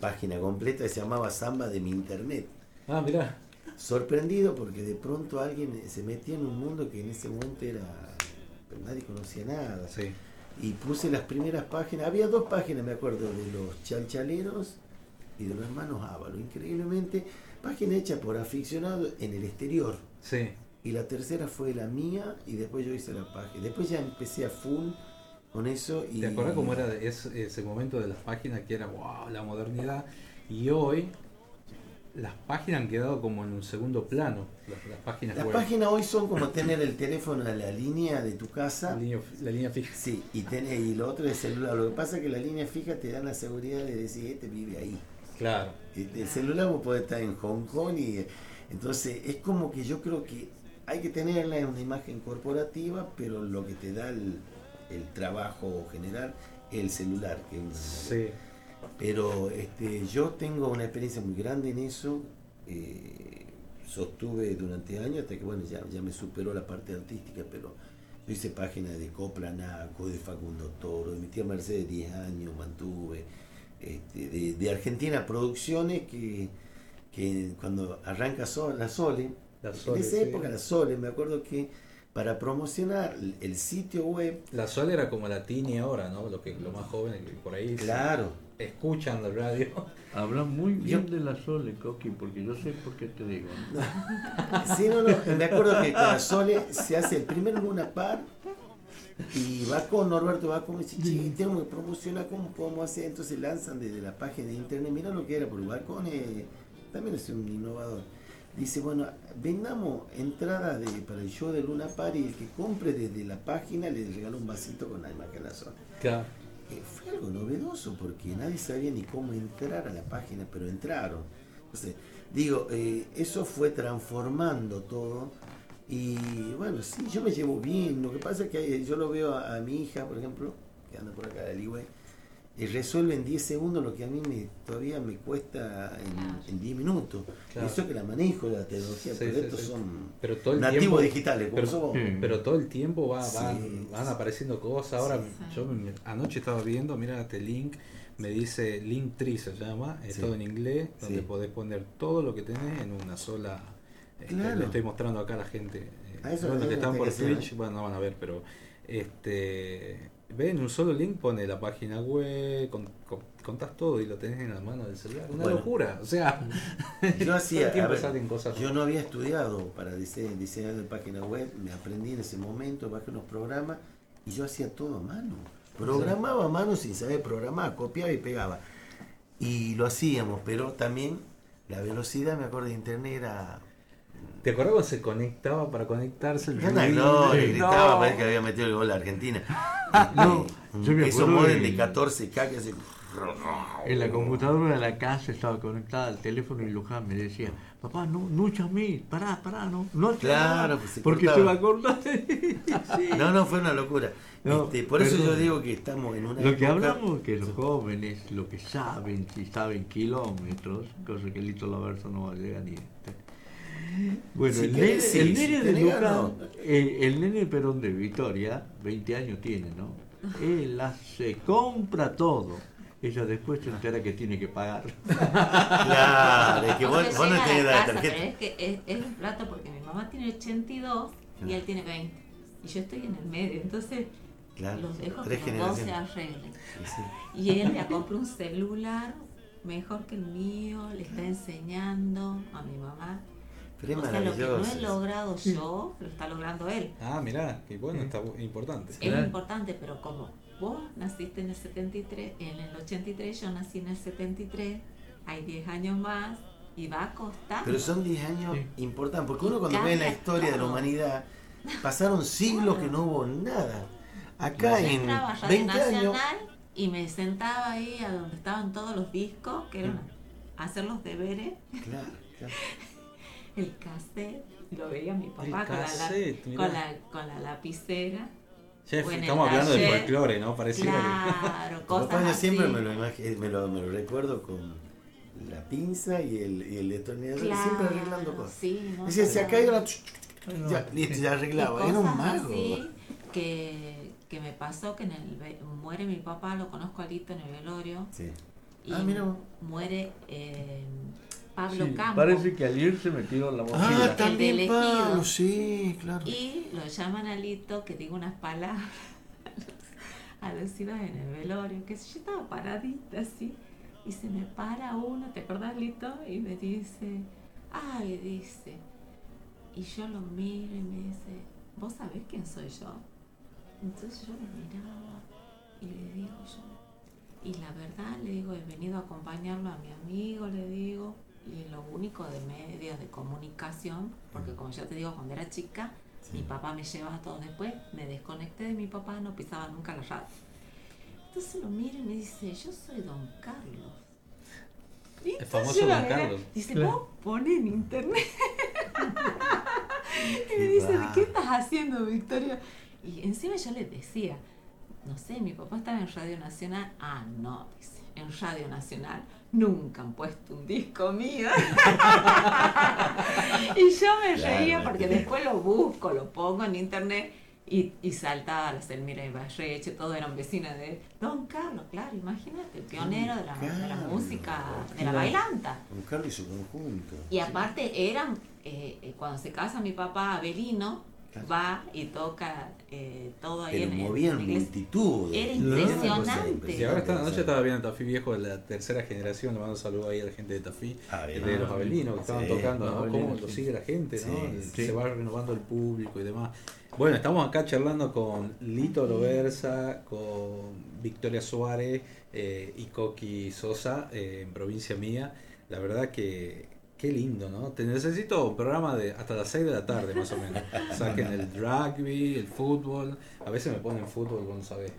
página completa, que se llamaba Samba de mi Internet. Ah, mirá. Sorprendido porque de pronto alguien se metía en un mundo que en ese momento era. pues, nadie conocía nada. Sí. Y puse las primeras páginas. Había dos páginas, me acuerdo, de los chalchaleros y de los hermanos Ávalo. Increíblemente, página hecha por aficionados en el exterior. Sí. Y la tercera fue la mía y después yo hice la página. Después ya empecé a full con eso. Y ¿Te acuerdas cómo era es- ese momento de las páginas que era wow, la modernidad? Y hoy las páginas han quedado como en un segundo plano. Las, las páginas Las web. páginas hoy son como tener el teléfono en la línea de tu casa. La línea, la línea fija. Sí, y, tener, y lo otro es celular. Lo que pasa es que la línea fija te da la seguridad de decir, este vive ahí. Claro. El celular vos podés estar en Hong Kong y entonces es como que yo creo que hay que tenerla en una imagen corporativa, pero lo que te da el, el trabajo general es el celular. Que es Sí. Pero este, yo tengo una experiencia muy grande en eso. eh, sostuve durante años hasta que bueno ya, ya me superó la parte artística, pero yo hice páginas de Copla Naco, de Facundo Toro, de mi tía Mercedes 10 años mantuve, este, de, de Argentina Producciones que, que cuando arranca Sol- la Sole, La en Sole, esa sí. época la Sole, me acuerdo que para promocionar el- sitio web, La Sol era como la Tini ahora, ¿no? Lo que los más que por ahí claro, escuchan la radio. [laughs] Habla muy bien Yo- de la Sole, Coqui, porque yo sé por qué te digo. ¿no? [laughs] Sí, no, no, me acuerdo que con la Sole se hace el primer Luna Par y va con Norberto, va con y dice, "Che, tengo que promocionar, ¿cómo podemos hacer? Entonces lanzan desde la página de internet, mira lo que era, por Balcón también es un innovador. Dice, bueno, vendamos entrada de, para el show de Luna Par y el que compre desde la página le regala un vasito con la imagen de la Sole. Claro. Eh, fue algo novedoso porque nadie sabía ni cómo entrar a la página, pero entraron. Entonces, digo, eh, eso fue transformando todo. Y bueno, sí, yo me llevo bien. Lo que pasa es que yo lo veo a, mi hija, por ejemplo, que anda por acá de Ligüey, y resuelve en 10 segundos lo que a mí me, todavía me cuesta en, en 10 minutos. Claro. Eso que la manejo, la tecnología, Sí, pero sí, estos sí. son Pero todo el nativos tiempo- digitales, como pero, sos vos. pero todo el tiempo va, Sí, van, van sí. apareciendo cosas. Ahora, Sí. yo me- anoche estaba viendo, mira este link, me dice Linktree se llama, es Sí. todo en inglés, donde Sí. podés poner todo lo que tenés en una sola. este, Claro. le estoy mostrando acá a la gente. eh, Ah, eso bueno, que lo están por Twitch, bueno, no van a ver, pero este ven un solo link, pone la página web, con, con- contás todo y lo tenés en la mano del celular. Una Bueno. locura, o sea, [laughs] Yo hacía, ver, cosas. yo no había estudiado para dise- diseñar de página web, me aprendí en ese momento, bajé unos programas y yo hacía todo a mano. Programaba a mano sin saber programar, copiaba y pegaba. Y lo hacíamos, pero también la velocidad, me acuerdo de internet era... ¿Te acordás cuando se conectaba para conectarse el gloria, No. gritaba, parece que había metido el gol a Argentina. [laughs] No, Este, yo me esos acuerdo modem de- de 14K que se... En la computadora de la casa estaba conectada al teléfono y Luján me decía, papá, no, no llamé, pará, pará, no, no te Claro, pues se porque cortaba. se va a cortar. [laughs] Sí. No, no, fue una locura. No, Este, por eso yo digo que estamos en una Lo que hablamos que los jóvenes, lo que saben, si saben kilómetros, cosa que Lito Laverso no va a llegar ni. Bueno, Si el, querés, nene, sí, el si nene de ganas. el, el nene Perón de Victoria, 20 años tiene, ¿no? Él hace, compra todo. Ella después se entera que tiene que pagar. [laughs] Claro, es que vos, no tenés la casa, tarjeta. Pero es que es, es un plato porque mi mamá tiene 82 y él tiene 20. Y yo estoy en el medio. Entonces Claro, los dejo que los dos se arreglen. Sí. Y él le compró un celular mejor que el mío, le está enseñando a mi mamá. Pero es o sea, lo que no he logrado yo, lo está logrando él. Ah, mirá, qué bueno, está importante. Es importante, pero como vos naciste en el 73, en el 83, yo nací en el 73, hay 10 años más y va a costar. Pero son 10 años Sí. importantes, porque uno cuando Cambia ve la historia de la humanidad, pasaron siglos que no hubo nada. Acá Yo en entraba a Radio 20 años, y me sentaba ahí a donde estaban todos los discos, que eran hacer los deberes, claro, claro. [laughs] el cassette, lo veía mi papá con, la, la- con, la, con la lapicera. Chef, estamos hablando de folclore, ¿no? Pareciera Claro, Mi cosas papá yo así. siempre me lo, imag- me, lo, me lo recuerdo con la pinza y el, y el destornillador, Claro, siempre arreglando cosas. Sí, no, Decía, se claro. acá hay una... Ya, listo, ya arreglaba, era un mago. así que, que me pasó que en el muere mi papá, lo conozco a Lito en el velorio. Sí. Y Ah, mira muere eh, Pablo Sí, Campos. parece que ayer se metieron la mochila. Ah, de también elegido. Pablo, sí, claro. Y lo llaman a Lito que diga unas palabras [laughs] alusivas en el velorio, que yo estaba paradita así, y se me para uno, ¿te acordás Lito? Y me dice, ay, dice, y yo lo miro y me dice, ¿vos sabés quién soy yo? Entonces yo lo miraba y le digo yo, y la verdad le digo, he venido a acompañarlo a mi amigo, le digo, y lo único de medios de comunicación, porque como ya te digo, cuando era chica, mi papá me llevaba todo después, me desconecté de mi papá, no pisaba nunca la radio. Entonces lo miro y me dice, yo soy don Carlos. Y El famoso don Carlos. Dice, Claro. vos pones en internet. [laughs] y me dice, ¿de va. qué estás haciendo, Victoria? Y encima yo le decía, no sé, mi papá estaba en Radio Nacional. Ah, no, dice, en Radio Nacional nunca han puesto un disco mío. [laughs] y yo me Claro, reía porque que- después lo busco, lo pongo en internet y, y saltaba la Selmira Ibarreche, todos eran vecinas de Don Carlos, claro, imagínate, el pionero de la, de la música, de la bailanta. Con Carlos y su conjunto. Y aparte eran, eh, eh, cuando se casa mi papá, Abelino. Va y toca eh, todo ahí Pero en, en movían multitudes. Era cosa impresionante. Y ahora esta noche estaba viendo Tafí Viejo de la tercera generación, le mando un saludo ahí a la gente de Tafí, Ah, bien. de los Abelinos que estaban Sí, tocando, ¿no? Cómo lo sí. sigue la gente, ¿no? Sí, Se sí. va renovando el público y demás. Bueno, estamos acá charlando con Lito Loversa, con Victoria Suárez eh, y Coqui Sosa eh, en provincia mía. La verdad que qué lindo, ¿no? Te necesito un programa de hasta las 6 de la tarde más o menos. [laughs] Saquen el rugby, el fútbol, a veces me ponen fútbol, vos no sabés.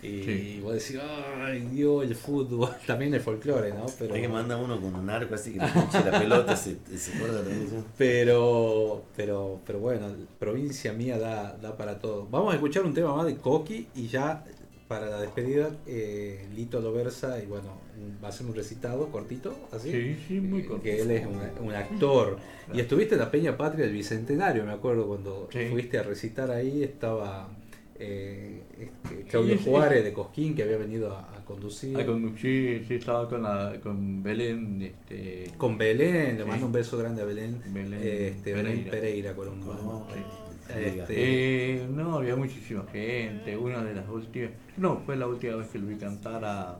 Y Sí. vos decís, ay Dios, el fútbol, [laughs] también el folclore, ¿no? Pero, Hay que mandar uno con un arco así que le pinche la pelota se, se corta pero, pero, pero bueno, provincia mía da, da para todo. Vamos a escuchar un tema más de Coqui y ya para la despedida, eh, Lito lo versa y bueno, va a ser un recitado cortito, así. Sí, sí, muy Eh, corto. Que él es un, un actor. Y estuviste en la Peña Patria del Bicentenario, me acuerdo, cuando Sí. fuiste a recitar ahí, estaba eh, este, Claudio Sí, sí. Juárez de Cosquín, que había venido a, a conducir. Ah, con, sí, sí, estaba con, la, con Belén. Este, Con Belén, le mando un beso grande a Belén. Belén este, Belén Pereira. Pereira, Colombo. Sí. Este, Eh, no, había muchísima gente. Una de las últimas. No, fue la última vez que lo vi cantar a,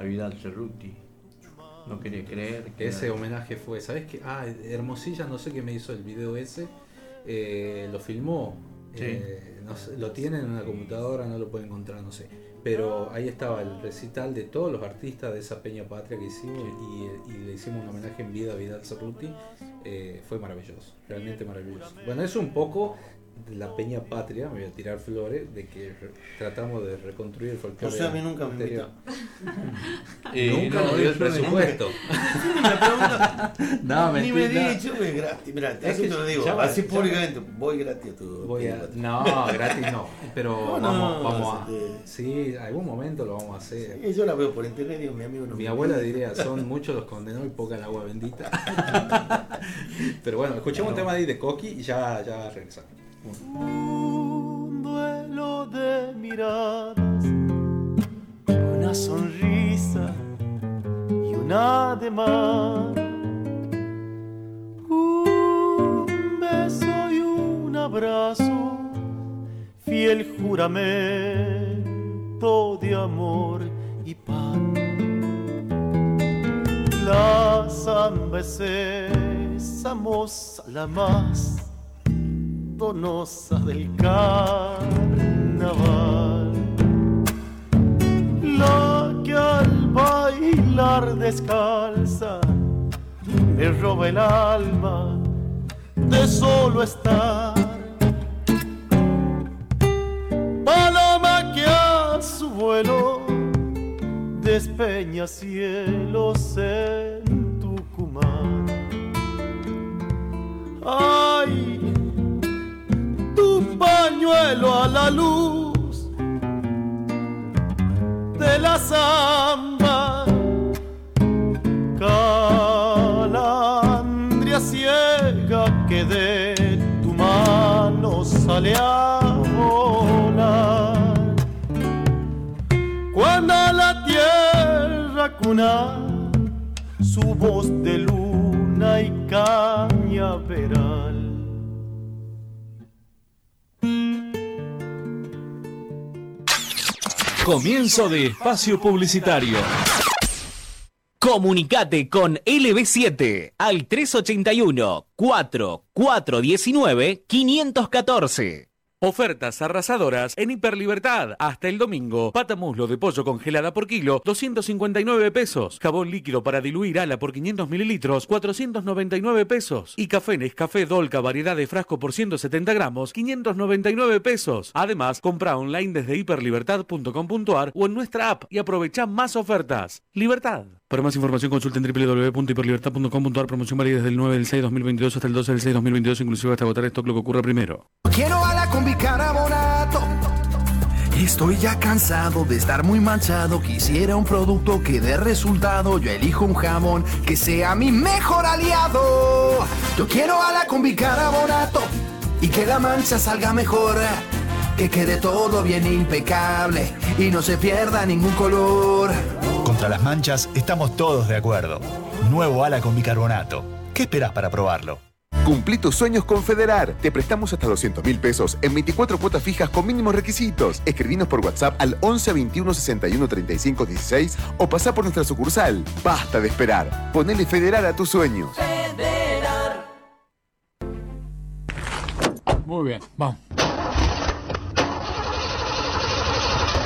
a Vidal Cerruti. No quería creer que. ese era- homenaje fue, ¿sabes qué? Ah, Hermosilla, no sé qué me hizo el video ese. eh, lo filmó. Sí. eh, no sé, lo tiene en una computadora, no lo puede encontrar, no sé. Pero ahí estaba el recital de todos los artistas de esa Peña Patria que hicimos y, y le hicimos un homenaje en vida a Vidal Cerruti. Eh, fue maravilloso, realmente maravilloso. Bueno, eso un poco de la Peña Patria, me voy a tirar flores, de que tratamos de reconstruir el O folclore. sea, a mí nunca me anterior. [laughs] Eh, Nunca no, nos dio el presupuesto. [laughs] No, ni me he dicho, es gratis. Mira, Es así que te lo digo, ya así ya públicamente, voy gratis a tu. Voy a- no, gratis no. Pero No, no, vamos, vamos a. este- Sí, algún momento lo vamos a hacer. Sí, yo la veo por internet digo, mi amigo no Mi me abuela diría, son [laughs] muchos los condenados y poca el agua bendita. Pero bueno, escuchemos un tema ahí de Coqui y ya, ya regresamos. Un duelo de miradas, una sonrisa y un ademán. Un beso y un abrazo, fiel juramento de amor y pan. La samba es esa la más donosa del carnaval. La que al bailar descalza me roba el alma de solo estar. Paloma que a su vuelo despeña cielos en Tucumán. Ay, pañuelo a la luz de la samba. Calandria ciega que de tu mano sale a volar. Cuando la tierra cuna su voz de luna y cañaveral. Comienzo de espacio publicitario. Comunicate con LB7 al 381 4419 514. Ofertas arrasadoras en Hiperlibertad. Hasta el domingo. Pata muslo de pollo congelada por kilo, 259 pesos. Jabón líquido para diluir ala por 500 mililitros, 499 pesos. Y café Nescafé Dolca variedad de frasco por 170 gramos, 599 pesos. Además, compra online desde hiperlibertad.com.ar o en nuestra app y aprovecha más ofertas. Libertad. Para más información consulta en www.hiperlibertad.com.ar. Promoción válida desde el 9 del 6 2022 hasta el 12 del 6 2022, inclusive hasta agotar stock lo que ocurra primero. Quiero a la combi carbonato. Estoy ya cansado de estar muy manchado. Quisiera un producto que dé resultado. Yo elijo un jamón que sea mi mejor aliado. Yo quiero a la combi carbonato y que la mancha salga mejor. Que quede todo bien impecable y no se pierda ningún color. Contra las manchas estamos todos de acuerdo. Nuevo ala con bicarbonato. ¿Qué esperas para probarlo? Cumplí tus sueños con Federar. Te prestamos hasta 200 mil pesos en 24 cuotas fijas con mínimos requisitos. Escribinos por WhatsApp al 11 21 61 35 16 o pasá por nuestra sucursal. Basta de esperar. Ponele Federar a tus sueños. Muy bien, vamos.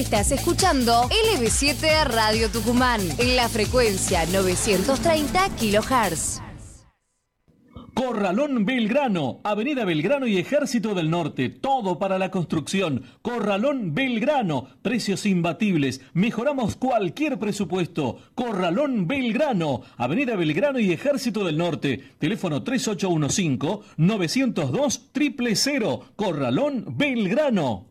Estás escuchando LB7 Radio Tucumán en la frecuencia 930 kHz. Corralón Belgrano, Avenida Belgrano y Ejército del Norte, todo para la construcción. Corralón Belgrano, precios imbatibles, mejoramos cualquier presupuesto. Corralón Belgrano, Avenida Belgrano y Ejército del Norte, teléfono 3815-902 000, Corralón Belgrano.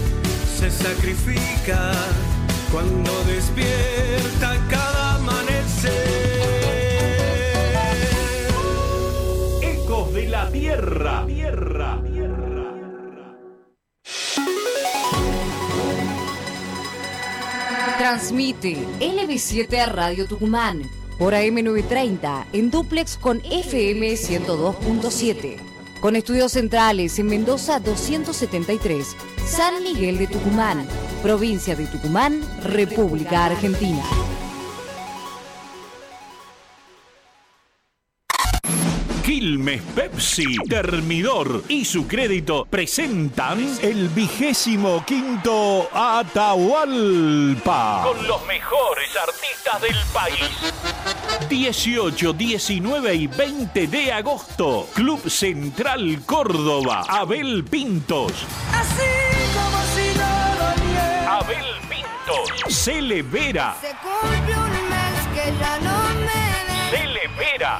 se sacrifica cuando despierta cada amanecer. Ecos de la Tierra. Tierra. Transmite LB7 a Radio Tucumán por AM930 en duplex con FM 102.7. Con estudios centrales en Mendoza 273, San Miguel de Tucumán, provincia de Tucumán, República Argentina. Quilmes Pepsi, Termidor y su crédito presentan el vigésimo quinto Atahualpa. Con los mejores artistas del país. 18, 19 y 20 de agosto. Club Central Córdoba. Abel Pintos. Así como si no doliera. Abel Pintos. Cele Vera. Se cumple un mes que ya no me Cele Vera.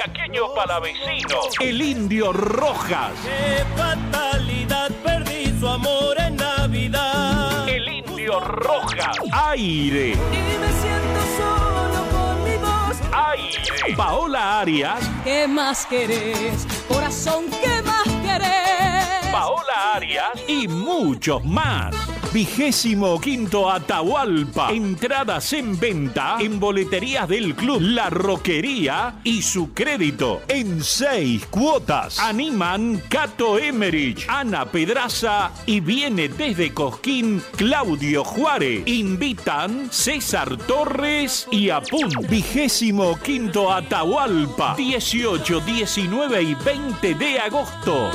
El chaqueño palavecino. El indio Rojas. Qué fatalidad, perdí su amor en Navidad. El indio Rojas. Aire. Y me siento solo con mi voz. Aire. Paola Arias. ¿Qué más querés? Corazón, ¿qué más querés? Paola Arias y muchos más. Vigésimo quinto Atahualpa. Entradas en venta en boleterías del club La Roquería y su crédito en seis cuotas. Animan Cato Emerich, Ana Pedraza y viene desde Cosquín Claudio Juárez. Invitan César Torres y Apun. Vigésimo quinto Atahualpa. 18, 19 y 20 de agosto.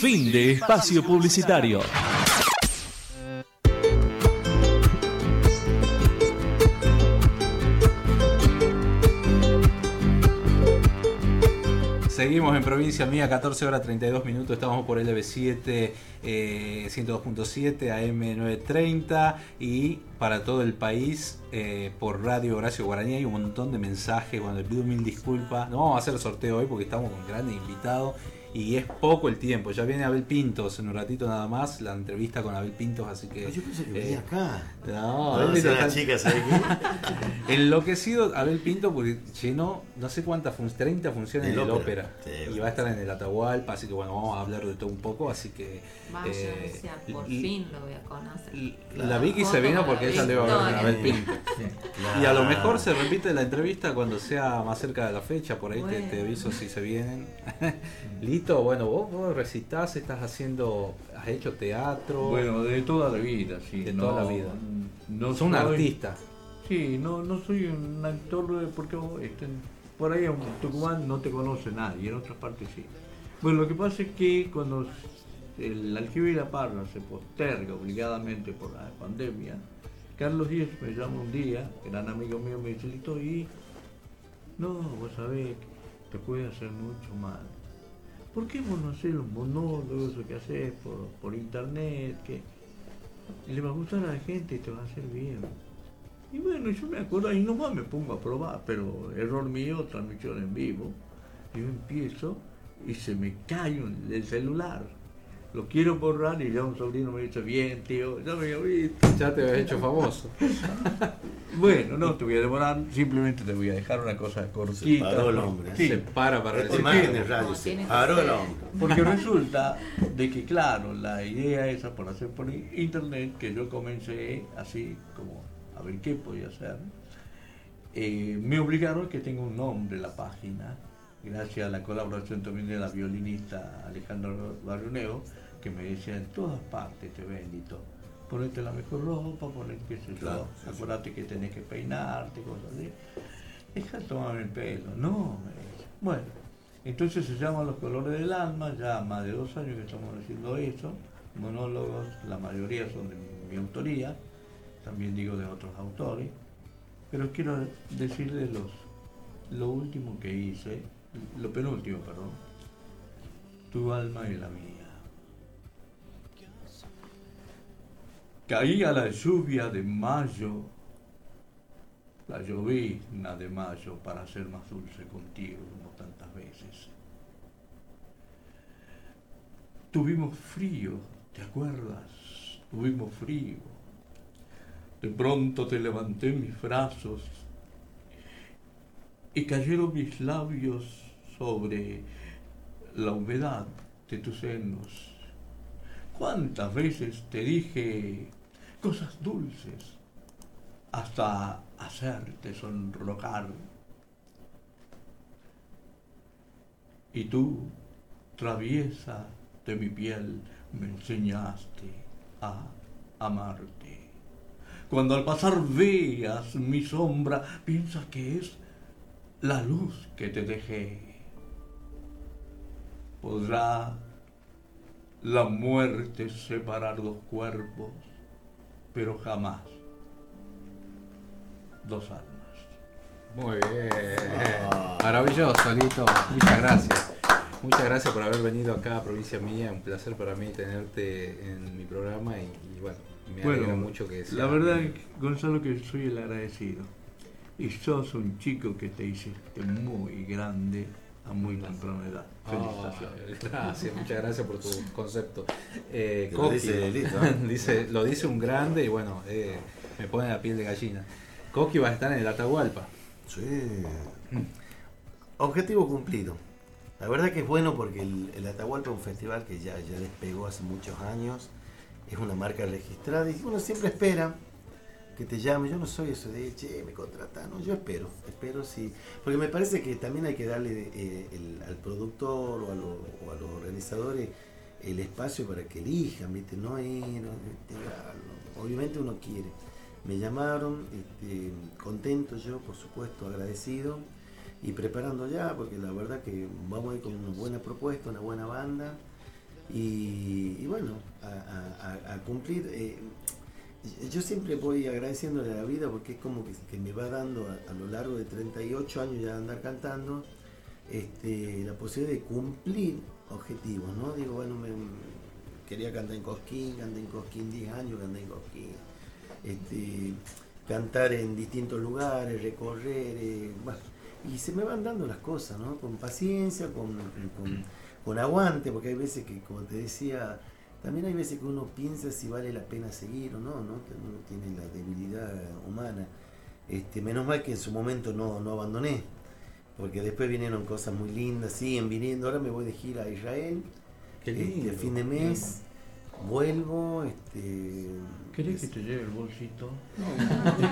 Fin de espacio publicitario. Seguimos en provincia mía, 14 horas 32 minutos. Estamos por LB7 eh, 102.7 AM 930 y para todo el país eh, por Radio Horacio Guaraní. Hay un montón de mensajes. Bueno, le pido mil disculpas. No vamos a hacer el sorteo hoy porque estamos con grandes invitados y es poco el tiempo. Ya viene Abel Pintos en un ratito nada más, la entrevista con Abel Pintos, así que. Yo pensé que venía acá. No, ¿Dónde Abel está la Pintos chica, sabe qué? [laughs] Enloquecido Abel Pinto porque llenó no sé cuántas funciones, 30 funciones en el ópera. ópera. Sí, y bueno. va a estar en el Atahualpa, así que bueno, vamos a hablar de todo un poco, así que. Vaya, eh, sea, por y- fin lo voy a conocer. La Vicky se vino porque ella le va a ver a Abel Pinto. Y a lo mejor se repite la entrevista cuando sea más cerca de la fecha, por ahí te, te aviso si se vienen. [laughs] Lito, bueno, vos, vos recitás, estás haciendo, has hecho teatro. Bueno, de toda la vida, sí. De no- toda la vida. No Sos un artista. Sí, no, no soy un actor porque este, por ahí en Tucumán no te conoce nadie, en otras partes sí. Bueno, lo que pasa es que cuando el aljibe y la parra se posterga obligadamente por la pandemia, Carlos Díaz me llama un día, gran amigo mío, me dice, Lito, y no, vos sabés te puede hacer mucho mal. ¿Por qué vos no haces los monólogos que haces por, por internet? Que le va a gustar a la gente y te va a hacer bien. Y bueno, yo me acuerdo, ahí nomás me pongo a probar, pero error mío, transmisión en vivo. Yo empiezo y se me cae el celular. Lo quiero borrar y ya un sobrino me dice, bien tío, ya me había visto. Ya te habías hecho famoso. [laughs] bueno, no te voy a demorar, simplemente te voy a dejar una cosa cortita. Se paró el hombre. Sí. Se para para recibir. imagen de radio, se paró el hombre. Porque [laughs] resulta de que, claro, la idea esa por hacer por internet, que yo comencé así como a ver qué podía hacer, eh, me obligaron a que tenga un nombre la página, gracias a la colaboración también de la violinista Alejandra Barroneo, que me decía en todas partes te bendito. Ponete la mejor ropa, ponete qué sé Claro, sí, sí. acuérdate que tenés que peinarte, cosas así. Deja de tomarme el pelo. No, me dice. Bueno, entonces se llama Los Colores del Alma, ya más de dos años que estamos haciendo eso. Monólogos, la mayoría son de mi, mi autoría, también digo de otros autores. Pero quiero decirles los, lo último que hice, lo penúltimo, perdón. Tu alma y la mía. Caía la lluvia de mayo, la llovizna de mayo para ser más dulce contigo como tantas veces. Tuvimos frío, ¿te acuerdas? Tuvimos frío. De pronto te levanté mis brazos y cayeron mis labios sobre la humedad de tus senos. ¿Cuántas veces te dije cosas dulces hasta hacerte sonrojar? Y tú, traviesa de mi piel, me enseñaste a amarte. Cuando al pasar veas mi sombra, piensas que es la luz que te dejé. Podrá la muerte separar dos cuerpos, pero jamás dos almas. Muy bien. Maravilloso, Lito. Muchas gracias. Muchas gracias por haber venido acá a Provincia Mía. Un placer para mí tenerte en mi programa y, y bueno, me alegra mucho que sea. La verdad, Gonzalo, que soy el agradecido. Y sos un chico que te hiciste muy grande a muy temprana edad. Felicitaciones. Gracias, muchas gracias por tu concepto. Eh, Lo Coqui, dice [laughs] Lito, ¿eh? dice- lo dice un grande y bueno, eh, me pone la piel de gallina. Coqui va a estar en el Atahualpa. Sí. Objetivo cumplido. La verdad que es bueno porque el, el Atahualpa es un festival que ya, ya despegó hace muchos años. Es una marca registrada y uno siempre espera que te llame. Yo no soy eso de, che, me contratan. No, yo espero, espero sí. Porque me parece que también hay que darle eh, al productor o a, los organizadores el espacio para que elijan, ¿viste? No ir, este, obviamente uno quiere. Me llamaron, este, contento yo, por supuesto, agradecido y preparando ya, porque la verdad que vamos a ir con una buena propuesta, una buena banda y, bueno, a cumplir. eh, yo siempre voy agradeciéndole a la vida porque es como que, me va dando a, lo largo de 38 años ya de andar cantando este, la posibilidad de cumplir objetivos, ¿no? Digo, bueno, me, quería cantar en Cosquín, canté en Cosquín 10 años, canté en Cosquín. Este, cantar en distintos lugares, recorrer, eh, y se me van dando las cosas, ¿no? Con paciencia, con, con- con aguante, porque hay veces que, como te decía, también hay veces que uno piensa si vale la pena seguir o no, ¿no? Que uno tiene la debilidad humana. Este, menos mal que en su momento no, no abandoné, porque después vinieron cosas muy lindas, siguen viniendo. Ahora me voy de gira a Israel, Qué este, fin de mes, vuelvo. Este, ¿Querés que te lleve el bolsito?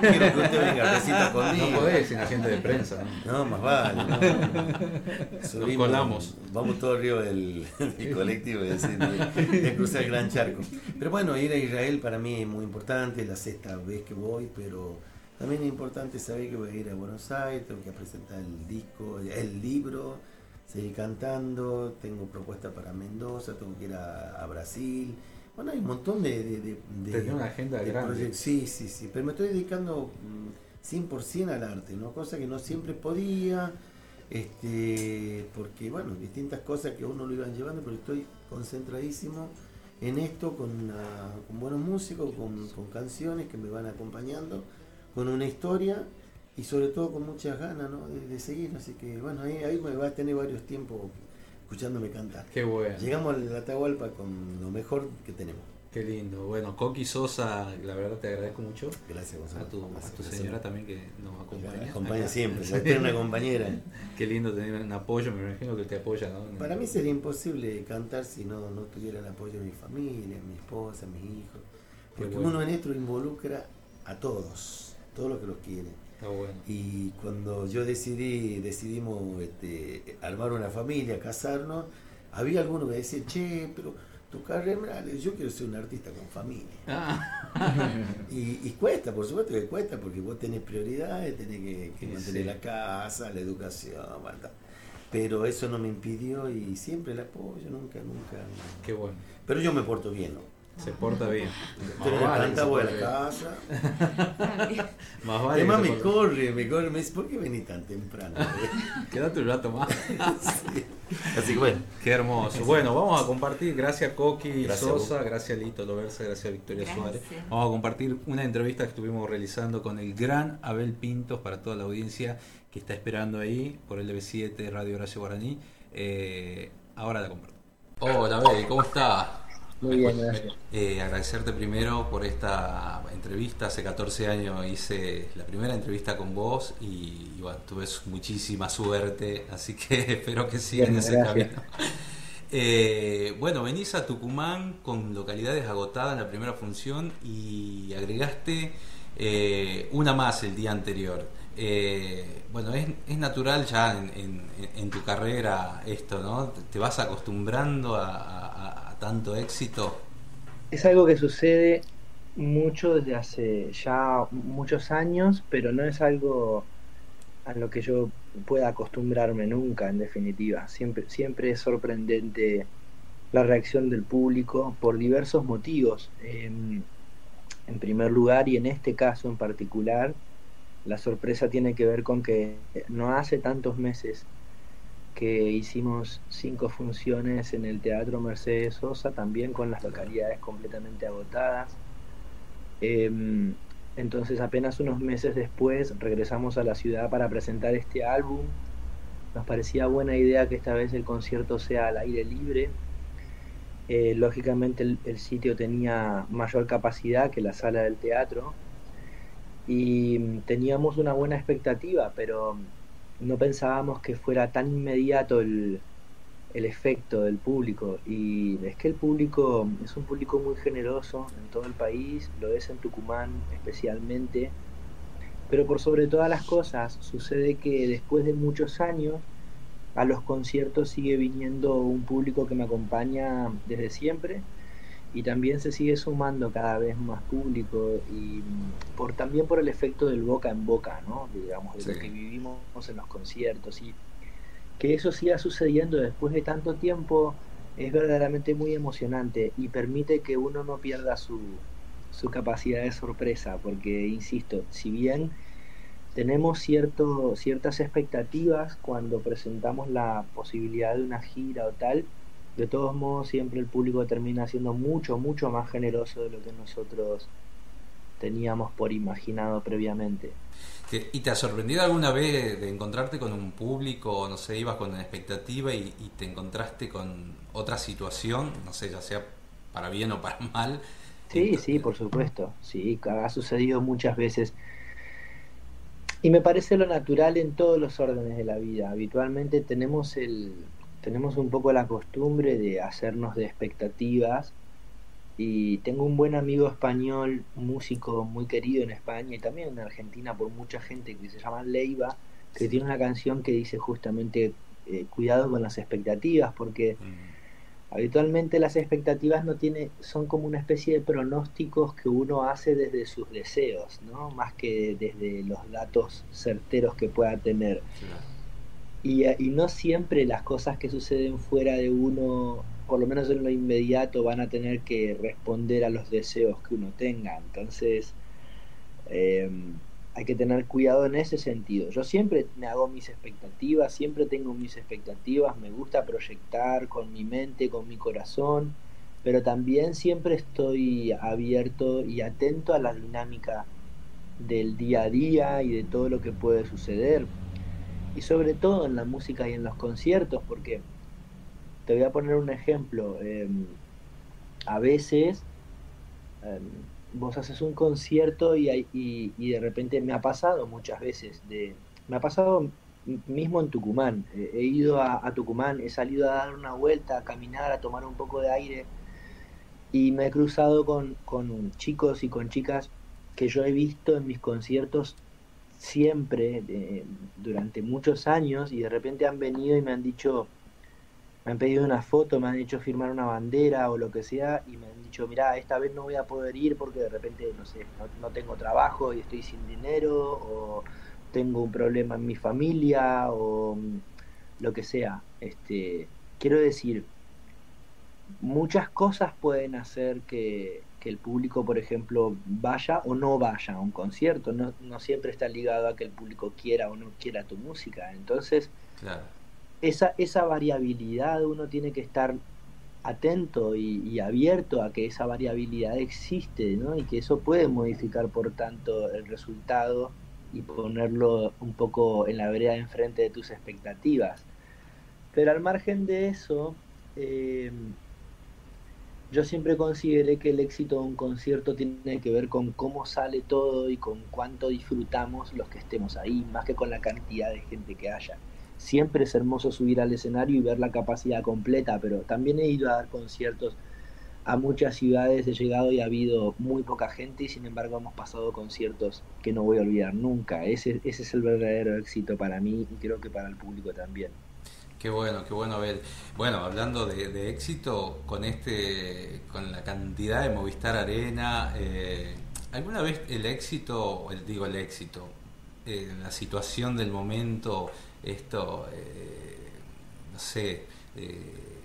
Quiero que usted venga conmigo. No podés sin agente de prensa. No, más vale. no. Nos Subimos, colamos. Vamos todo arriba del, del colectivo y decir, de, de cruzar el Gran Charco. Pero bueno, ir a Israel para mí es muy importante, es la sexta vez que voy, pero también es importante saber que voy a ir a Buenos Aires, tengo que presentar el disco, el libro, seguir cantando, tengo propuestas para Mendoza, tengo que ir a, a Brasil. Bueno, hay un montón de... de, de- de- Tenés una agenda de grande. proyectos. Sí, sí, sí, pero me estoy dedicando mm, 100% al arte, ¿no? Cosa que no siempre podía, este, porque, bueno, distintas cosas que uno lo iban llevando, pero estoy concentradísimo en esto con, una- con buenos músicos, con, con canciones que me van acompañando, con una historia y sobre todo con muchas ganas ¿no? de, de seguir. Así que bueno, ahí, ahí me va a tener varios tiempos escuchándome cantar. Qué bueno. Llegamos a la Atahualpa con lo mejor que tenemos. Qué lindo. Bueno, Coqui Sosa, la verdad te agradezco mucho. Gracias, Gonzalo. A tu, a tu Gracias. señora también que nos acompaña. Acompaña Acá. siempre, [laughs] una compañera. Qué lindo tener un apoyo, me imagino que te apoya, ¿no? Para mí sería imposible cantar si no, no tuviera el apoyo de mi familia, mi esposa, mis hijos. Porque bueno. uno en esto involucra a todos, todos los que los quieren. Bueno. Y cuando yo decidí, decidimos este, armar una familia, casarnos, había algunos que decían, che, pero tu carrera, yo quiero ser un artista con familia. [laughs] y, y cuesta, por supuesto que cuesta, porque vos tenés prioridades, tenés que, mantener sí. la casa, la educación, tal. pero eso no me impidió y siempre el apoyo, nunca, nunca. Qué bueno. Pero yo me porto bien, ¿no? Se porta bien. Más vale que planta se voy a porte la bien. casa. [laughs] Más vale se me corre, me corre, me dice, ¿por qué venís tan temprano? [laughs] Quédate un rato más. Así que bueno. Qué hermoso. Bueno, vamos a compartir, gracias Coqui Gracias Sosa, gracias Lito Loversa, gracias Victoria Gracias. Suárez. Vamos a compartir una entrevista que estuvimos realizando con el gran Abel Pintos para toda la audiencia que está esperando ahí por el DB7 Radio Horacio Guaraní. Eh, ahora la comparto. Hola Abel, ¿cómo estás? Muy bien, gracias. Eh, agradecerte primero por esta entrevista. Hace 14 años hice la primera entrevista con vos y, y bueno, tuve muchísima suerte, así que [laughs] espero que sigan Bien, ese gracias. camino. Eh, bueno, venís a Tucumán con localidades agotadas en la primera función y agregaste eh, una más el día anterior. Eh, bueno, es, es natural ya en, en- en tu carrera esto, ¿no? ¿Te vas acostumbrando a tanto éxito? Es algo que sucede mucho desde hace ya muchos años, pero no es algo a lo que yo pueda acostumbrarme nunca, en definitiva. Siempre, siempre es sorprendente la reacción del público por diversos motivos. Em, en primer lugar, y en este caso en particular, la sorpresa tiene que ver con que no hace tantos meses que hicimos cinco funciones en el Teatro Mercedes Sosa, también con las localidades completamente agotadas. Em, entonces apenas unos meses después regresamos a la ciudad para presentar este álbum. Nos parecía buena idea que esta vez el concierto sea al aire libre. Eh, lógicamente el, el sitio tenía mayor capacidad que la sala del teatro y mm, teníamos una buena expectativa, pero no pensábamos que fuera tan inmediato el, el efecto del público. Y es que el público es un público muy generoso en todo el país, lo es en Tucumán especialmente. Pero por sobre todas las cosas, sucede que después de muchos años, a los conciertos sigue viniendo un público que me acompaña desde siempre y también se sigue sumando cada vez más público y por también por el efecto del boca en boca, ¿no? Digamos, de Sí. lo que vivimos en los conciertos y que eso siga sucediendo después de tanto tiempo es verdaderamente muy emocionante y permite que uno no pierda su, su capacidad de sorpresa, porque, insisto, si bien tenemos cierto, ciertas expectativas cuando presentamos la posibilidad de una gira o tal, de todos modos siempre el público termina siendo mucho, mucho más generoso de lo que nosotros teníamos por imaginado previamente. ¿Te- ¿Y te ha sorprendido alguna vez de encontrarte con un público, no sé, ibas con una expectativa y, y te encontraste con otra situación, no sé, ya sea para bien o para mal? Sí, sí, por supuesto. Sí, ha sucedido muchas veces. Y me parece lo natural en todos los órdenes de la vida. Habitualmente tenemos el tenemos un poco la costumbre de hacernos de expectativas y tengo un buen amigo español, músico muy querido en España y también en Argentina por mucha gente que se llama Leiva, que tiene una canción que dice justamente eh, cuidado con las expectativas porque Habitualmente las expectativas no tiene, son como una especie de pronósticos que uno hace desde sus deseos, ¿no? Más que desde los datos certeros que pueda tener. Y, y no siempre las cosas que suceden fuera de uno, por lo menos en lo inmediato, van a tener que responder a los deseos que uno tenga. Entonces, eh, hay que tener cuidado en ese sentido. Yo siempre me hago mis expectativas, siempre tengo mis expectativas, me gusta proyectar con mi mente, con mi corazón, pero también siempre estoy abierto y atento a la dinámica del día a día y de todo lo que puede suceder. Y sobre todo en la música y en los conciertos, porque te voy a poner un ejemplo. Em, a veces em, vos haces un concierto y, y, y, de repente me ha pasado muchas veces, de, me ha pasado mismo en Tucumán, he ido a, a, Tucumán, he salido a dar una vuelta, a caminar, a tomar un poco de aire y me he cruzado con, con chicos y con chicas que yo he visto en mis conciertos siempre, durante muchos años, y de repente han venido y me han dicho, me han pedido una foto, me han hecho firmar una bandera o lo que sea, y me han dicho, mira, esta vez no voy a poder ir porque de repente, no sé, no, no, tengo trabajo y estoy sin dinero, o tengo un problema en mi familia, o lo que sea. Este, quiero decir, muchas cosas pueden hacer que, que, el público, por ejemplo, vaya o no vaya a un concierto. No, no siempre está ligado a que el público quiera o no quiera tu música. Entonces, claro esa, esa variabilidad uno tiene que estar atento y, y, abierto a que esa variabilidad existe, ¿no? Y que eso puede modificar, por tanto, el resultado y ponerlo un poco en la vereda de enfrente de tus expectativas. Pero al margen de eso, eh, yo siempre consideré que el éxito de un concierto tiene que ver con cómo sale todo y con cuánto disfrutamos los que estemos ahí, más que con la cantidad de gente que haya siempre es hermoso subir al escenario y ver la capacidad completa, pero también he ido a dar conciertos a muchas ciudades, he llegado y ha habido muy poca gente y sin embargo hemos pasado conciertos que no voy a olvidar nunca. Ese, ese es el verdadero éxito para mí y creo que para el público también. Qué bueno, qué bueno ver. Bueno, hablando de, de éxito, con este, con la cantidad de Movistar Arena, eh, ¿alguna vez el éxito, el, digo el éxito, eh, la situación del momento esto, eh, no sé, eh,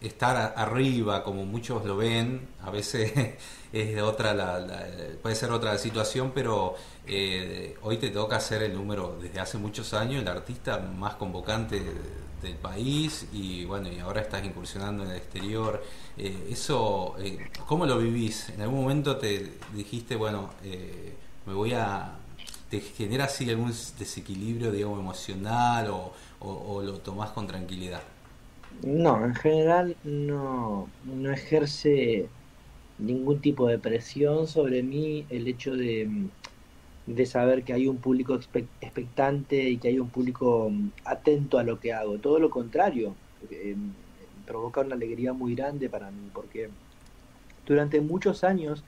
estar arriba como muchos lo ven, a veces [laughs] es otra la, la, puede ser otra situación, pero eh, hoy te toca ser el número, desde hace muchos años, el artista más convocante del país y bueno, y ahora estás incursionando en el exterior. Eh, eso, eh, ¿cómo lo vivís? ¿En algún momento te dijiste, bueno, eh, me voy a ¿Te genera así algún desequilibrio, digamos, emocional o, o, o, lo tomás con tranquilidad? No, en general no, no ejerce ningún tipo de presión sobre mí el hecho de, de saber que hay un público expectante y que hay un público mm, atento a lo que hago. Todo lo contrario, eh, provoca una alegría muy grande para mí porque durante muchos años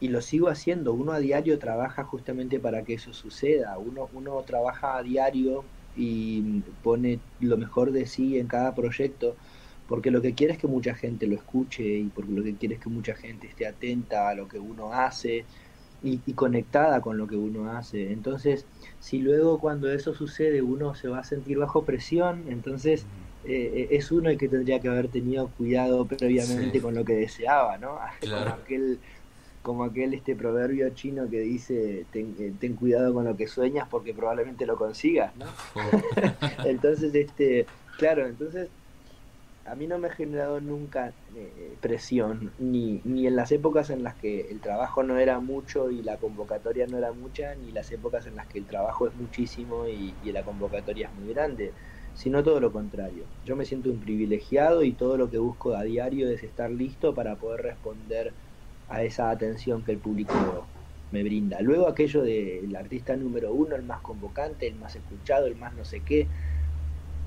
y lo sigo haciendo. Uno a diario trabaja justamente para que eso suceda. Uno, uno trabaja a diario y pone lo mejor de sí en cada proyecto porque lo que quiere es que mucha gente lo escuche y porque lo que quiere es que mucha gente esté atenta a lo que uno hace y, y conectada con lo que uno hace. Entonces, si luego cuando eso sucede uno se va a sentir bajo presión, entonces eh, es uno el que tendría que haber tenido cuidado previamente sí. con lo que deseaba, ¿no? [laughs] Claro. Como aquel como aquel este proverbio chino que dice ten, eh, ten, cuidado con lo que sueñas porque probablemente lo consigas, ¿no? [laughs] entonces, este, claro, entonces a mí no me ha generado nunca eh, presión, ni, ni en las épocas en las que el trabajo no era mucho y la convocatoria no era mucha, ni las épocas en las que el trabajo es muchísimo y, y la convocatoria es muy grande, sino todo lo contrario. Yo me siento un privilegiado y todo lo que busco a diario es estar listo para poder responder a esa atención que el público me brinda. Luego aquello del artista número uno, el más convocante, el más escuchado, el más no sé qué,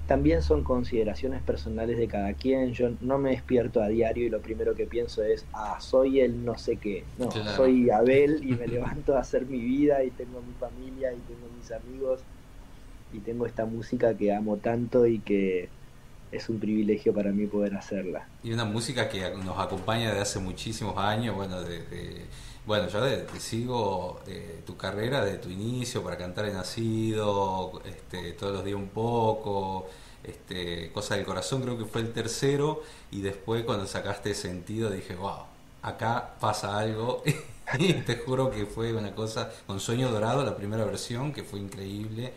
también son consideraciones personales de cada quien. Yo no me despierto a diario y lo primero que pienso es, ah, soy el no sé qué. No, claro. soy Abel y me [laughs] levanto a hacer mi vida y tengo mi familia y tengo mis amigos y tengo esta música que amo tanto y que es un privilegio para mí poder hacerla. Y una música que nos acompaña desde hace muchísimos años, bueno, desde... Bueno, yo te sigo eh, tu carrera de tu inicio para cantar en Nacido, este, todos los días un poco, este, Cosa del Corazón creo que fue el tercero, y después cuando sacaste sentido dije, wow, acá pasa algo, [laughs] y te juro que fue una cosa con Sueño Dorado, la primera versión, que fue increíble,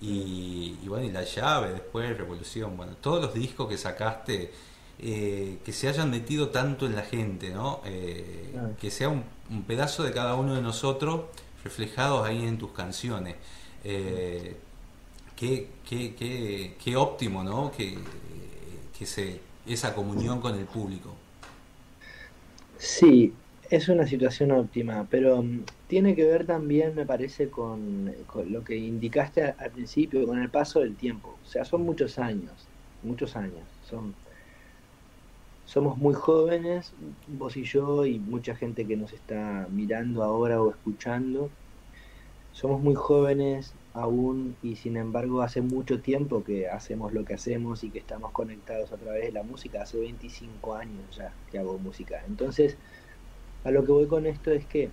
y, bueno, y La Llave, después Revolución, bueno, todos los discos que sacaste, eh, que se hayan metido tanto en la gente, ¿no? Eh, que sea un, pedazo de cada uno de nosotros reflejados ahí en tus canciones. Eh, qué, qué, qué, qué, óptimo, ¿no? Que, que esa comunión con el público. Sí, es una situación óptima, pero mm, tiene que ver también, me parece, con, lo que indicaste al principio, con el paso del tiempo. O sea, son muchos años, muchos años. Son, somos muy jóvenes, vos y yo, y mucha gente que nos está mirando ahora o escuchando. Somos muy jóvenes aún y sin embargo hace mucho tiempo que hacemos lo que hacemos y que estamos conectados a través de la música. Hace 25 años ya que hago música. Entonces, a lo que voy con esto es que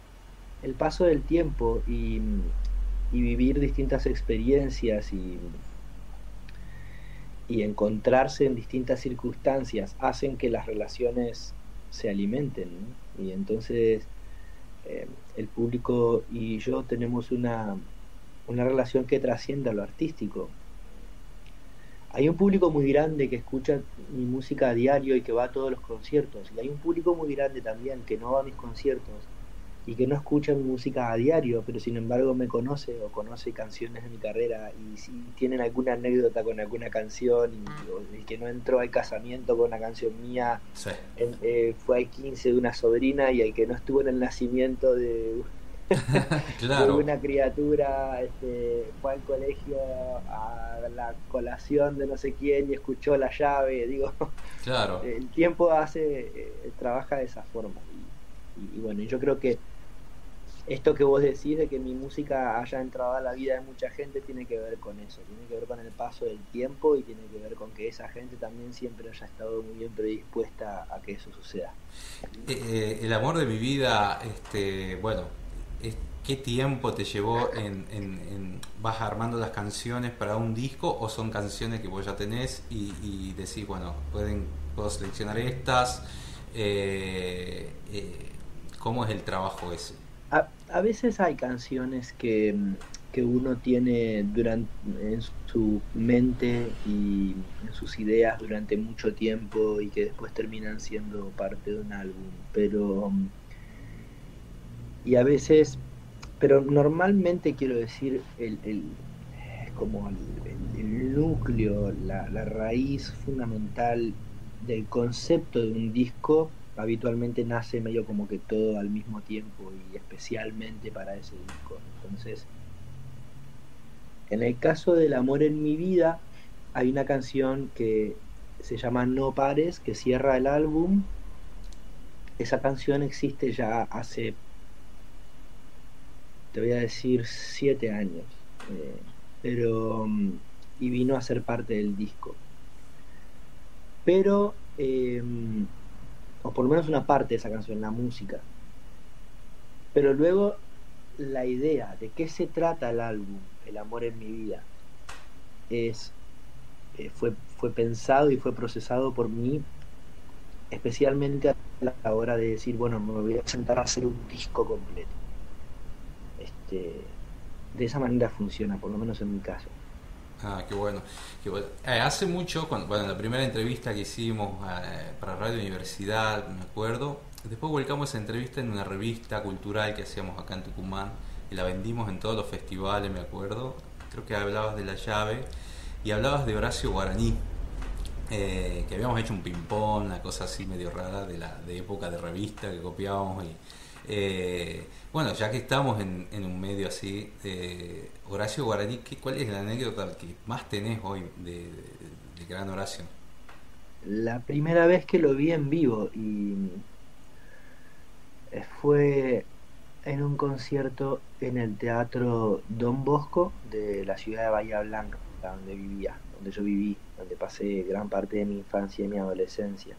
el paso del tiempo y, vivir distintas experiencias y, y encontrarse en distintas circunstancias hacen que las relaciones se alimenten. Y entonces eh, el público y yo tenemos una, una relación que trasciende a lo artístico. Hay un público muy grande que escucha mi música a diario y que va a todos los conciertos. Y hay un público muy grande también que no va a mis conciertos y que no escucha mi música a diario, pero sin embargo me conoce o conoce canciones de mi carrera y si tienen alguna anécdota con alguna canción y, el que no entró al casamiento con una canción mía eh, fue al 15 de una sobrina y el que no estuvo en el nacimiento [laughs] de claro. una criatura este, fue al colegio a la colación de no sé quién y escuchó la llave, digo, claro. [laughs] el tiempo hace, eh, trabaja de esa forma. Y, bueno, yo creo que esto que vos decís de que mi música haya entrado a la vida de mucha gente tiene que ver con eso, tiene que ver con el paso del tiempo y tiene que ver con que esa gente también siempre haya estado muy bien predispuesta a que eso suceda. Eh, eh, el amor de mi vida, este, bueno, ¿Qué tiempo te llevó en, vas armando las canciones para un disco o son canciones que vos ya tenés y, decís, bueno, pueden, puedo seleccionar estas? Eh, eh, ¿Cómo es el trabajo ese? A, veces hay canciones que, uno tiene durante, en su mente y en sus ideas durante mucho tiempo y que después terminan siendo parte de un álbum, pero y a veces, pero normalmente quiero decir, el, el como el, núcleo, la, la, raíz fundamental del concepto de un disco habitualmente nace medio como que todo al mismo tiempo y especialmente para ese disco. Entonces, en el caso del amor en mi vida, hay una canción que se llama No Pares, que cierra el álbum. Esa canción existe ya hace te voy a decir, siete años. Eh, pero. Mm, y vino a ser parte del disco. Pero. Em, o por lo menos una parte de esa canción, la música. Pero luego la idea de qué se trata el álbum, El amor en mi vida, es, eh, fue, fue pensado y fue procesado por mí, especialmente a la hora de decir, bueno, me voy a sentar a hacer un disco completo de esa manera funciona, por lo menos en mi caso. Ah, qué bueno. Eh, hace mucho, bueno, la primera entrevista que hicimos eh, para Radio Universidad, me acuerdo, después volcamos esa entrevista en una revista cultural que hacíamos acá en Tucumán y la vendimos en todos los festivales, me acuerdo. Creo que hablabas de la llave y hablabas de Horacio Guaraní, eh, que habíamos hecho un ping-pong, una cosa así medio rara de la de época de revista que copiábamos y eh, bueno, ya que estamos en, un medio así, Horacio Guaraní, ¿cuál es la anécdota que más tenés hoy de, Gran Horacio? La primera vez que lo vi en vivo y eh, fue en un concierto en el Teatro Don Bosco de la ciudad de Bahía Blanca. donde vivía, donde yo viví, donde pasé gran parte de mi infancia y mi adolescencia.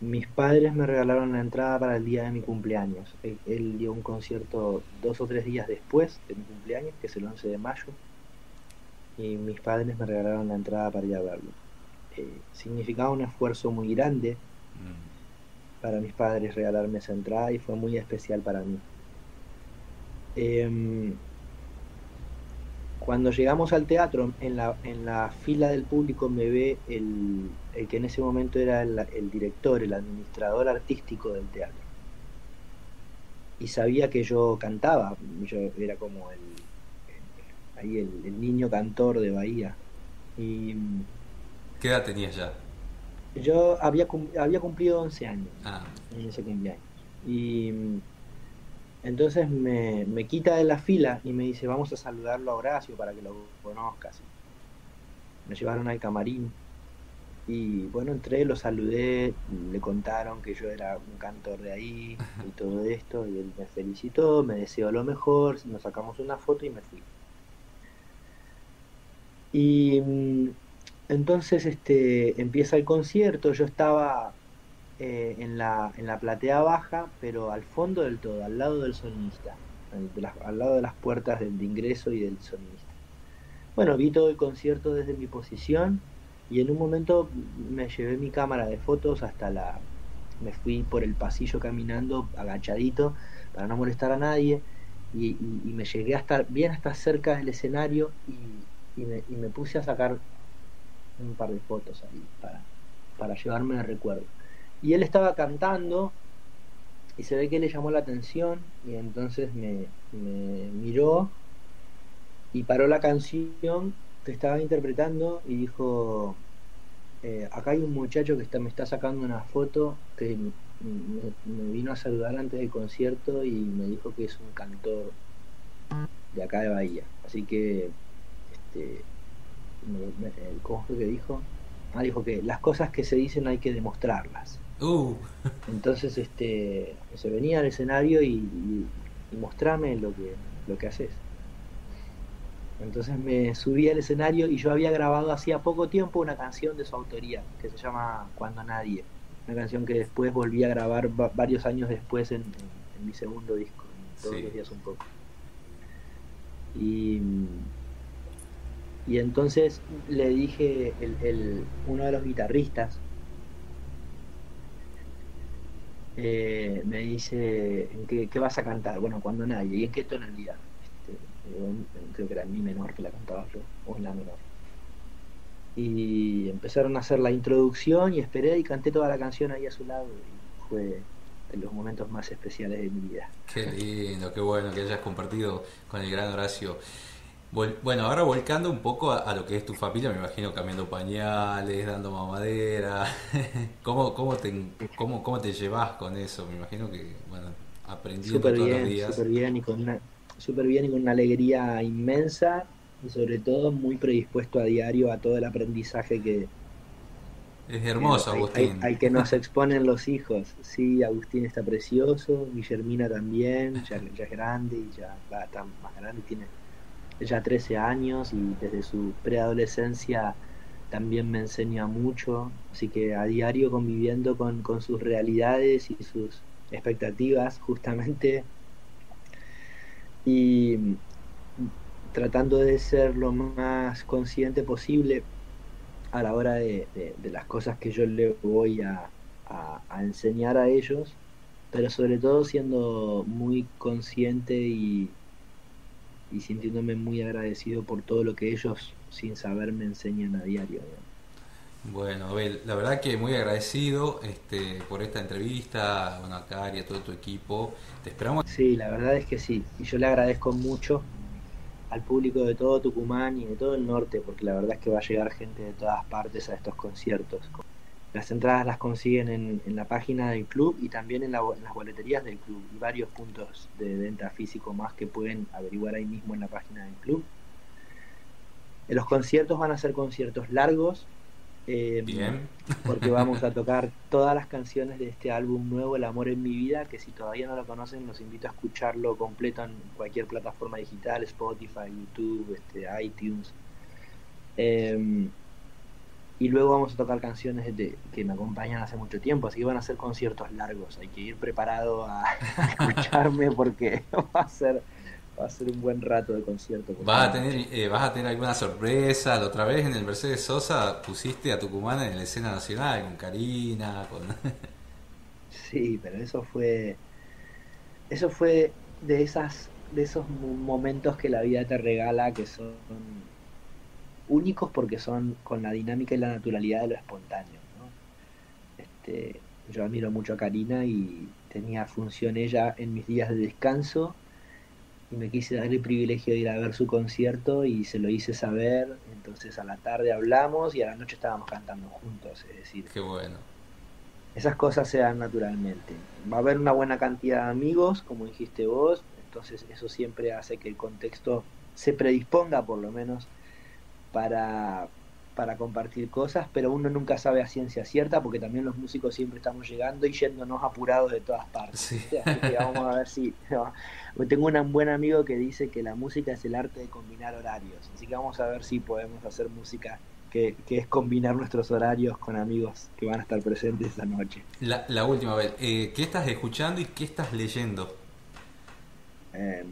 Mis padres me regalaron la entrada para el día de mi cumpleaños. Él, él dio un concierto dos o tres días después de mi cumpleaños, que es el 11 de mayo, y mis padres me regalaron la entrada para ir a verlo. Eh, significaba un esfuerzo muy grande para mis padres regalarme esa entrada y fue muy especial para mí. Em, cuando llegamos al teatro, en la, en la fila del público me ve el, el que en ese momento era el, el director, el administrador artístico del teatro. Y sabía que yo cantaba, yo era como el, ahí el, el niño cantor de Bahía. Y ¿Qué edad tenías ya? yo había, había cumplido 11 años Ah, en ese cumpleaños. Y mm, entonces me, me quita de la fila y me dice, vamos a saludarlo a Horacio para que lo conozcas. Me llevaron al camarín y bueno, entré, lo saludé, le contaron que yo era un cantor de ahí y todo esto, y él me felicitó, me deseó lo mejor, nos sacamos una foto y me fui. Y mm, entonces este, empieza el concierto, yo estaba eh, en, la, en la platea baja, pero al fondo del todo, al lado del sonista, al, de las- al lado de las puertas del de ingreso y del sonista. Bueno, vi todo el concierto desde mi posición y en un momento me llevé mi cámara de fotos hasta la... Me fui por el pasillo caminando agachadito para no molestar a nadie y, y- me llegué hasta bien hasta cerca del escenario y, y me, me puse a sacar un par de fotos ahí para, para llevarme de recuerdo. Y él estaba cantando y se ve que le llamó la atención y entonces me miró y paró la canción que estaba interpretando y dijo, eh, acá hay un muchacho que está, me está sacando una foto que me, me vino a saludar antes del concierto y me dijo que es un cantor de acá de Bahía. Así que, este, me- ¿cómo fue que dijo? Ah, dijo que las cosas que se dicen hay que demostrarlas. Uh, Entonces, este, se venía al escenario y, y, y mostrame lo que, lo que haces. Entonces me subí al escenario y yo había grabado hacía poco tiempo una canción de su autoría que se llama Cuando Nadie. Una canción que después volví a grabar va- varios años después en, en- en mi segundo disco, en Todos Sí. los días un poco. Y, y entonces le dije, el, el- uno de los guitarristas eh, me dice, ¿en qué, qué vas a cantar? Bueno, cuando nadie, ¿y en qué tonalidad? Este, creo que era mi menor que la cantaba yo, o en la menor. Y empezaron a hacer la introducción y esperé y canté toda la canción ahí a su lado y fue de los momentos más especiales de mi vida. qué lindo, qué bueno que hayas compartido con el gran Horacio. Bueno, ahora volcando un poco a, a lo que es tu familia, me imagino cambiando pañales, dando mamadera. [laughs] ¿Cómo, cómo, te, cómo, ¿Cómo te llevas con eso? Me imagino que, bueno, aprendiendo todos los días. súper bien y con una súper bien y con una alegría inmensa y sobre todo muy predispuesto a diario a todo el aprendizaje que Es hermoso, al- Agustín. al- al que nos exponen los hijos. Sí, Agustín está precioso, Guillermina también, ya, ya es grande y ya va, está más grande, tiene ella 13 años y desde su preadolescencia también me enseña mucho, así que a diario conviviendo con, con sus realidades y sus expectativas justamente y tratando de ser lo más consciente posible a la hora de, las cosas que yo le voy a, a- enseñar a ellos, pero sobre todo siendo muy consciente y, sintiéndome muy agradecido por todo lo que ellos sin saber me enseñan a diario. Bueno, Abel, la verdad que muy agradecido este, por esta entrevista, bueno, a Cari, a todo tu equipo. Te esperamos. Sí, la verdad es que sí, y yo le agradezco mucho al público de todo Tucumán y de todo el norte, porque la verdad es que va a llegar gente de todas partes a estos conciertos. Las entradas las consiguen en, la página del club y también en, la en las boleterías del club y varios puntos de venta físico más que pueden averiguar ahí mismo en la página del club. Eh, Los conciertos van a ser conciertos largos, Eh, Bien. Porque vamos a [laughs] tocar todas las canciones de este álbum nuevo, El amor en mi vida, que si todavía no lo conocen, los invito a escucharlo completo en cualquier plataforma digital, Spotify, YouTube, este, iTunes. Eh, y luego vamos a tocar canciones de, que me acompañan hace mucho tiempo, así que van a ser conciertos largos. Hay que ir preparado a, a [laughs] escucharme porque [laughs] va a ser va a ser un buen rato de concierto. ¿Vas a tener, eh, ¿Vas a tener alguna sorpresa? La otra vez en el Mercedes Sosa pusiste a Tucumán en la escena nacional con Karina, con... [laughs] Sí, pero eso fue eso fue de esas de esos momentos que la vida te regala que son únicos porque son con la dinámica y la naturalidad de lo espontáneo. ¿no? Este, yo admiro mucho a Karina y tenía función ella en mis días de descanso y me quise dar el privilegio de ir a ver su concierto y se lo hice saber. Entonces a la tarde hablamos y a la noche estábamos cantando juntos. Es decir, qué bueno. Esas cosas se dan naturalmente. Va a haber una buena cantidad de amigos, como dijiste vos, entonces eso siempre hace que el contexto se predisponga por lo menos para, para compartir cosas, pero uno nunca sabe a ciencia cierta porque también los músicos siempre estamos llegando y yéndonos apurados de todas partes. Sí. Así que vamos a ver si... Tengo un buen amigo que dice que la música es el arte de combinar horarios, así que vamos a ver si podemos hacer música que, que es combinar nuestros horarios con amigos que van a estar presentes esa noche. La, la última vez, eh, ¿qué estás escuchando y qué estás leyendo? Eh,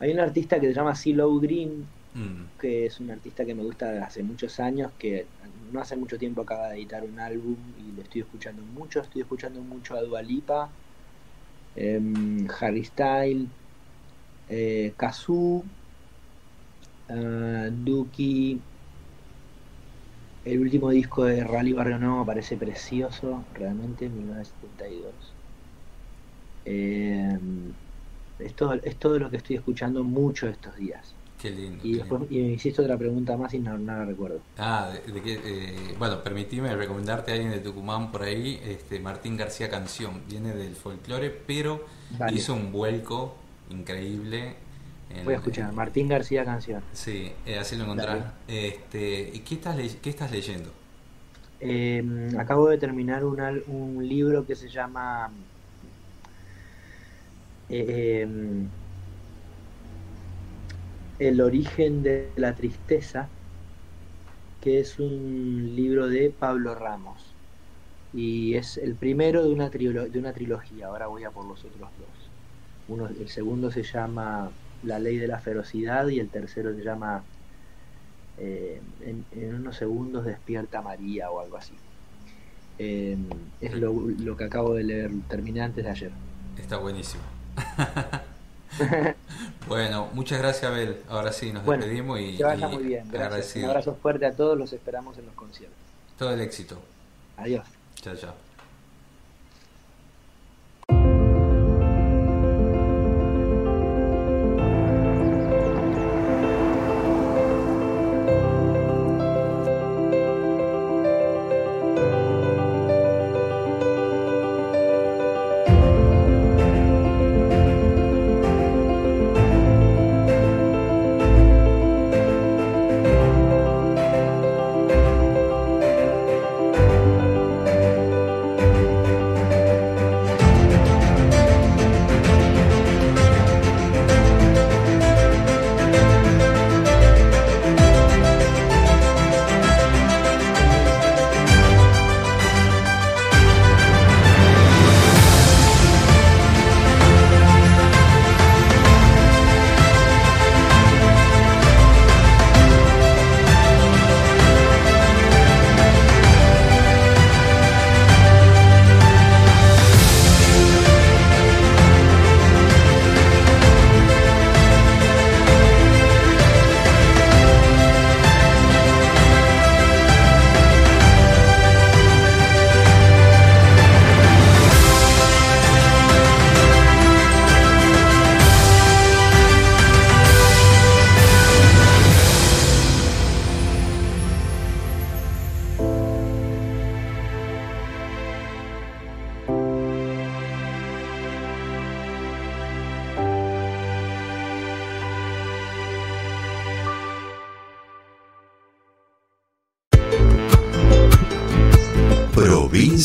hay un artista que se llama CeeLo Green, Mm. que es un artista que me gusta desde hace muchos años, que no hace mucho tiempo acaba de editar un álbum y lo estoy escuchando mucho, estoy escuchando mucho a Dua Lipa, eh, Harry Style, eh, Kazoo, uh, Duki, el último disco de Rally Barrio Nuevo parece precioso, realmente, 1972. Eh, es, todo, es todo lo que estoy escuchando mucho estos días. Qué lindo. Y qué después lindo. me hiciste otra pregunta más y no, la recuerdo. Ah, de, de que, eh, bueno, permitime recomendarte a alguien de Tucumán por ahí, este Martín García Canción, viene del folclore, pero Dale. hizo un vuelco increíble. en- Voy a escuchar Martín García Canción. Sí, eh, así lo encontrás. Este, ¿y qué estás, le- qué estás leyendo? Eh, acabo de terminar un, un libro que se llama eh, em, El origen de la tristeza, que es un libro de Pablo Ramos. Y es el primero de una, trilogía. Ahora voy a por los otros dos. Uno, el segundo se llama La ley de la ferocidad y el tercero se llama eh, en, en unos segundos despierta María o algo así. Eh, es lo, lo que acabo de leer, terminé antes de ayer. Está buenísimo. [laughs] [laughs] bueno, muchas gracias Abel. Ahora sí, nos Bueno, despedimos y, que vaya y muy bien. Gracias. Un abrazo fuerte a todos, los esperamos en los conciertos. Todo el éxito. Adiós. Chao, chao.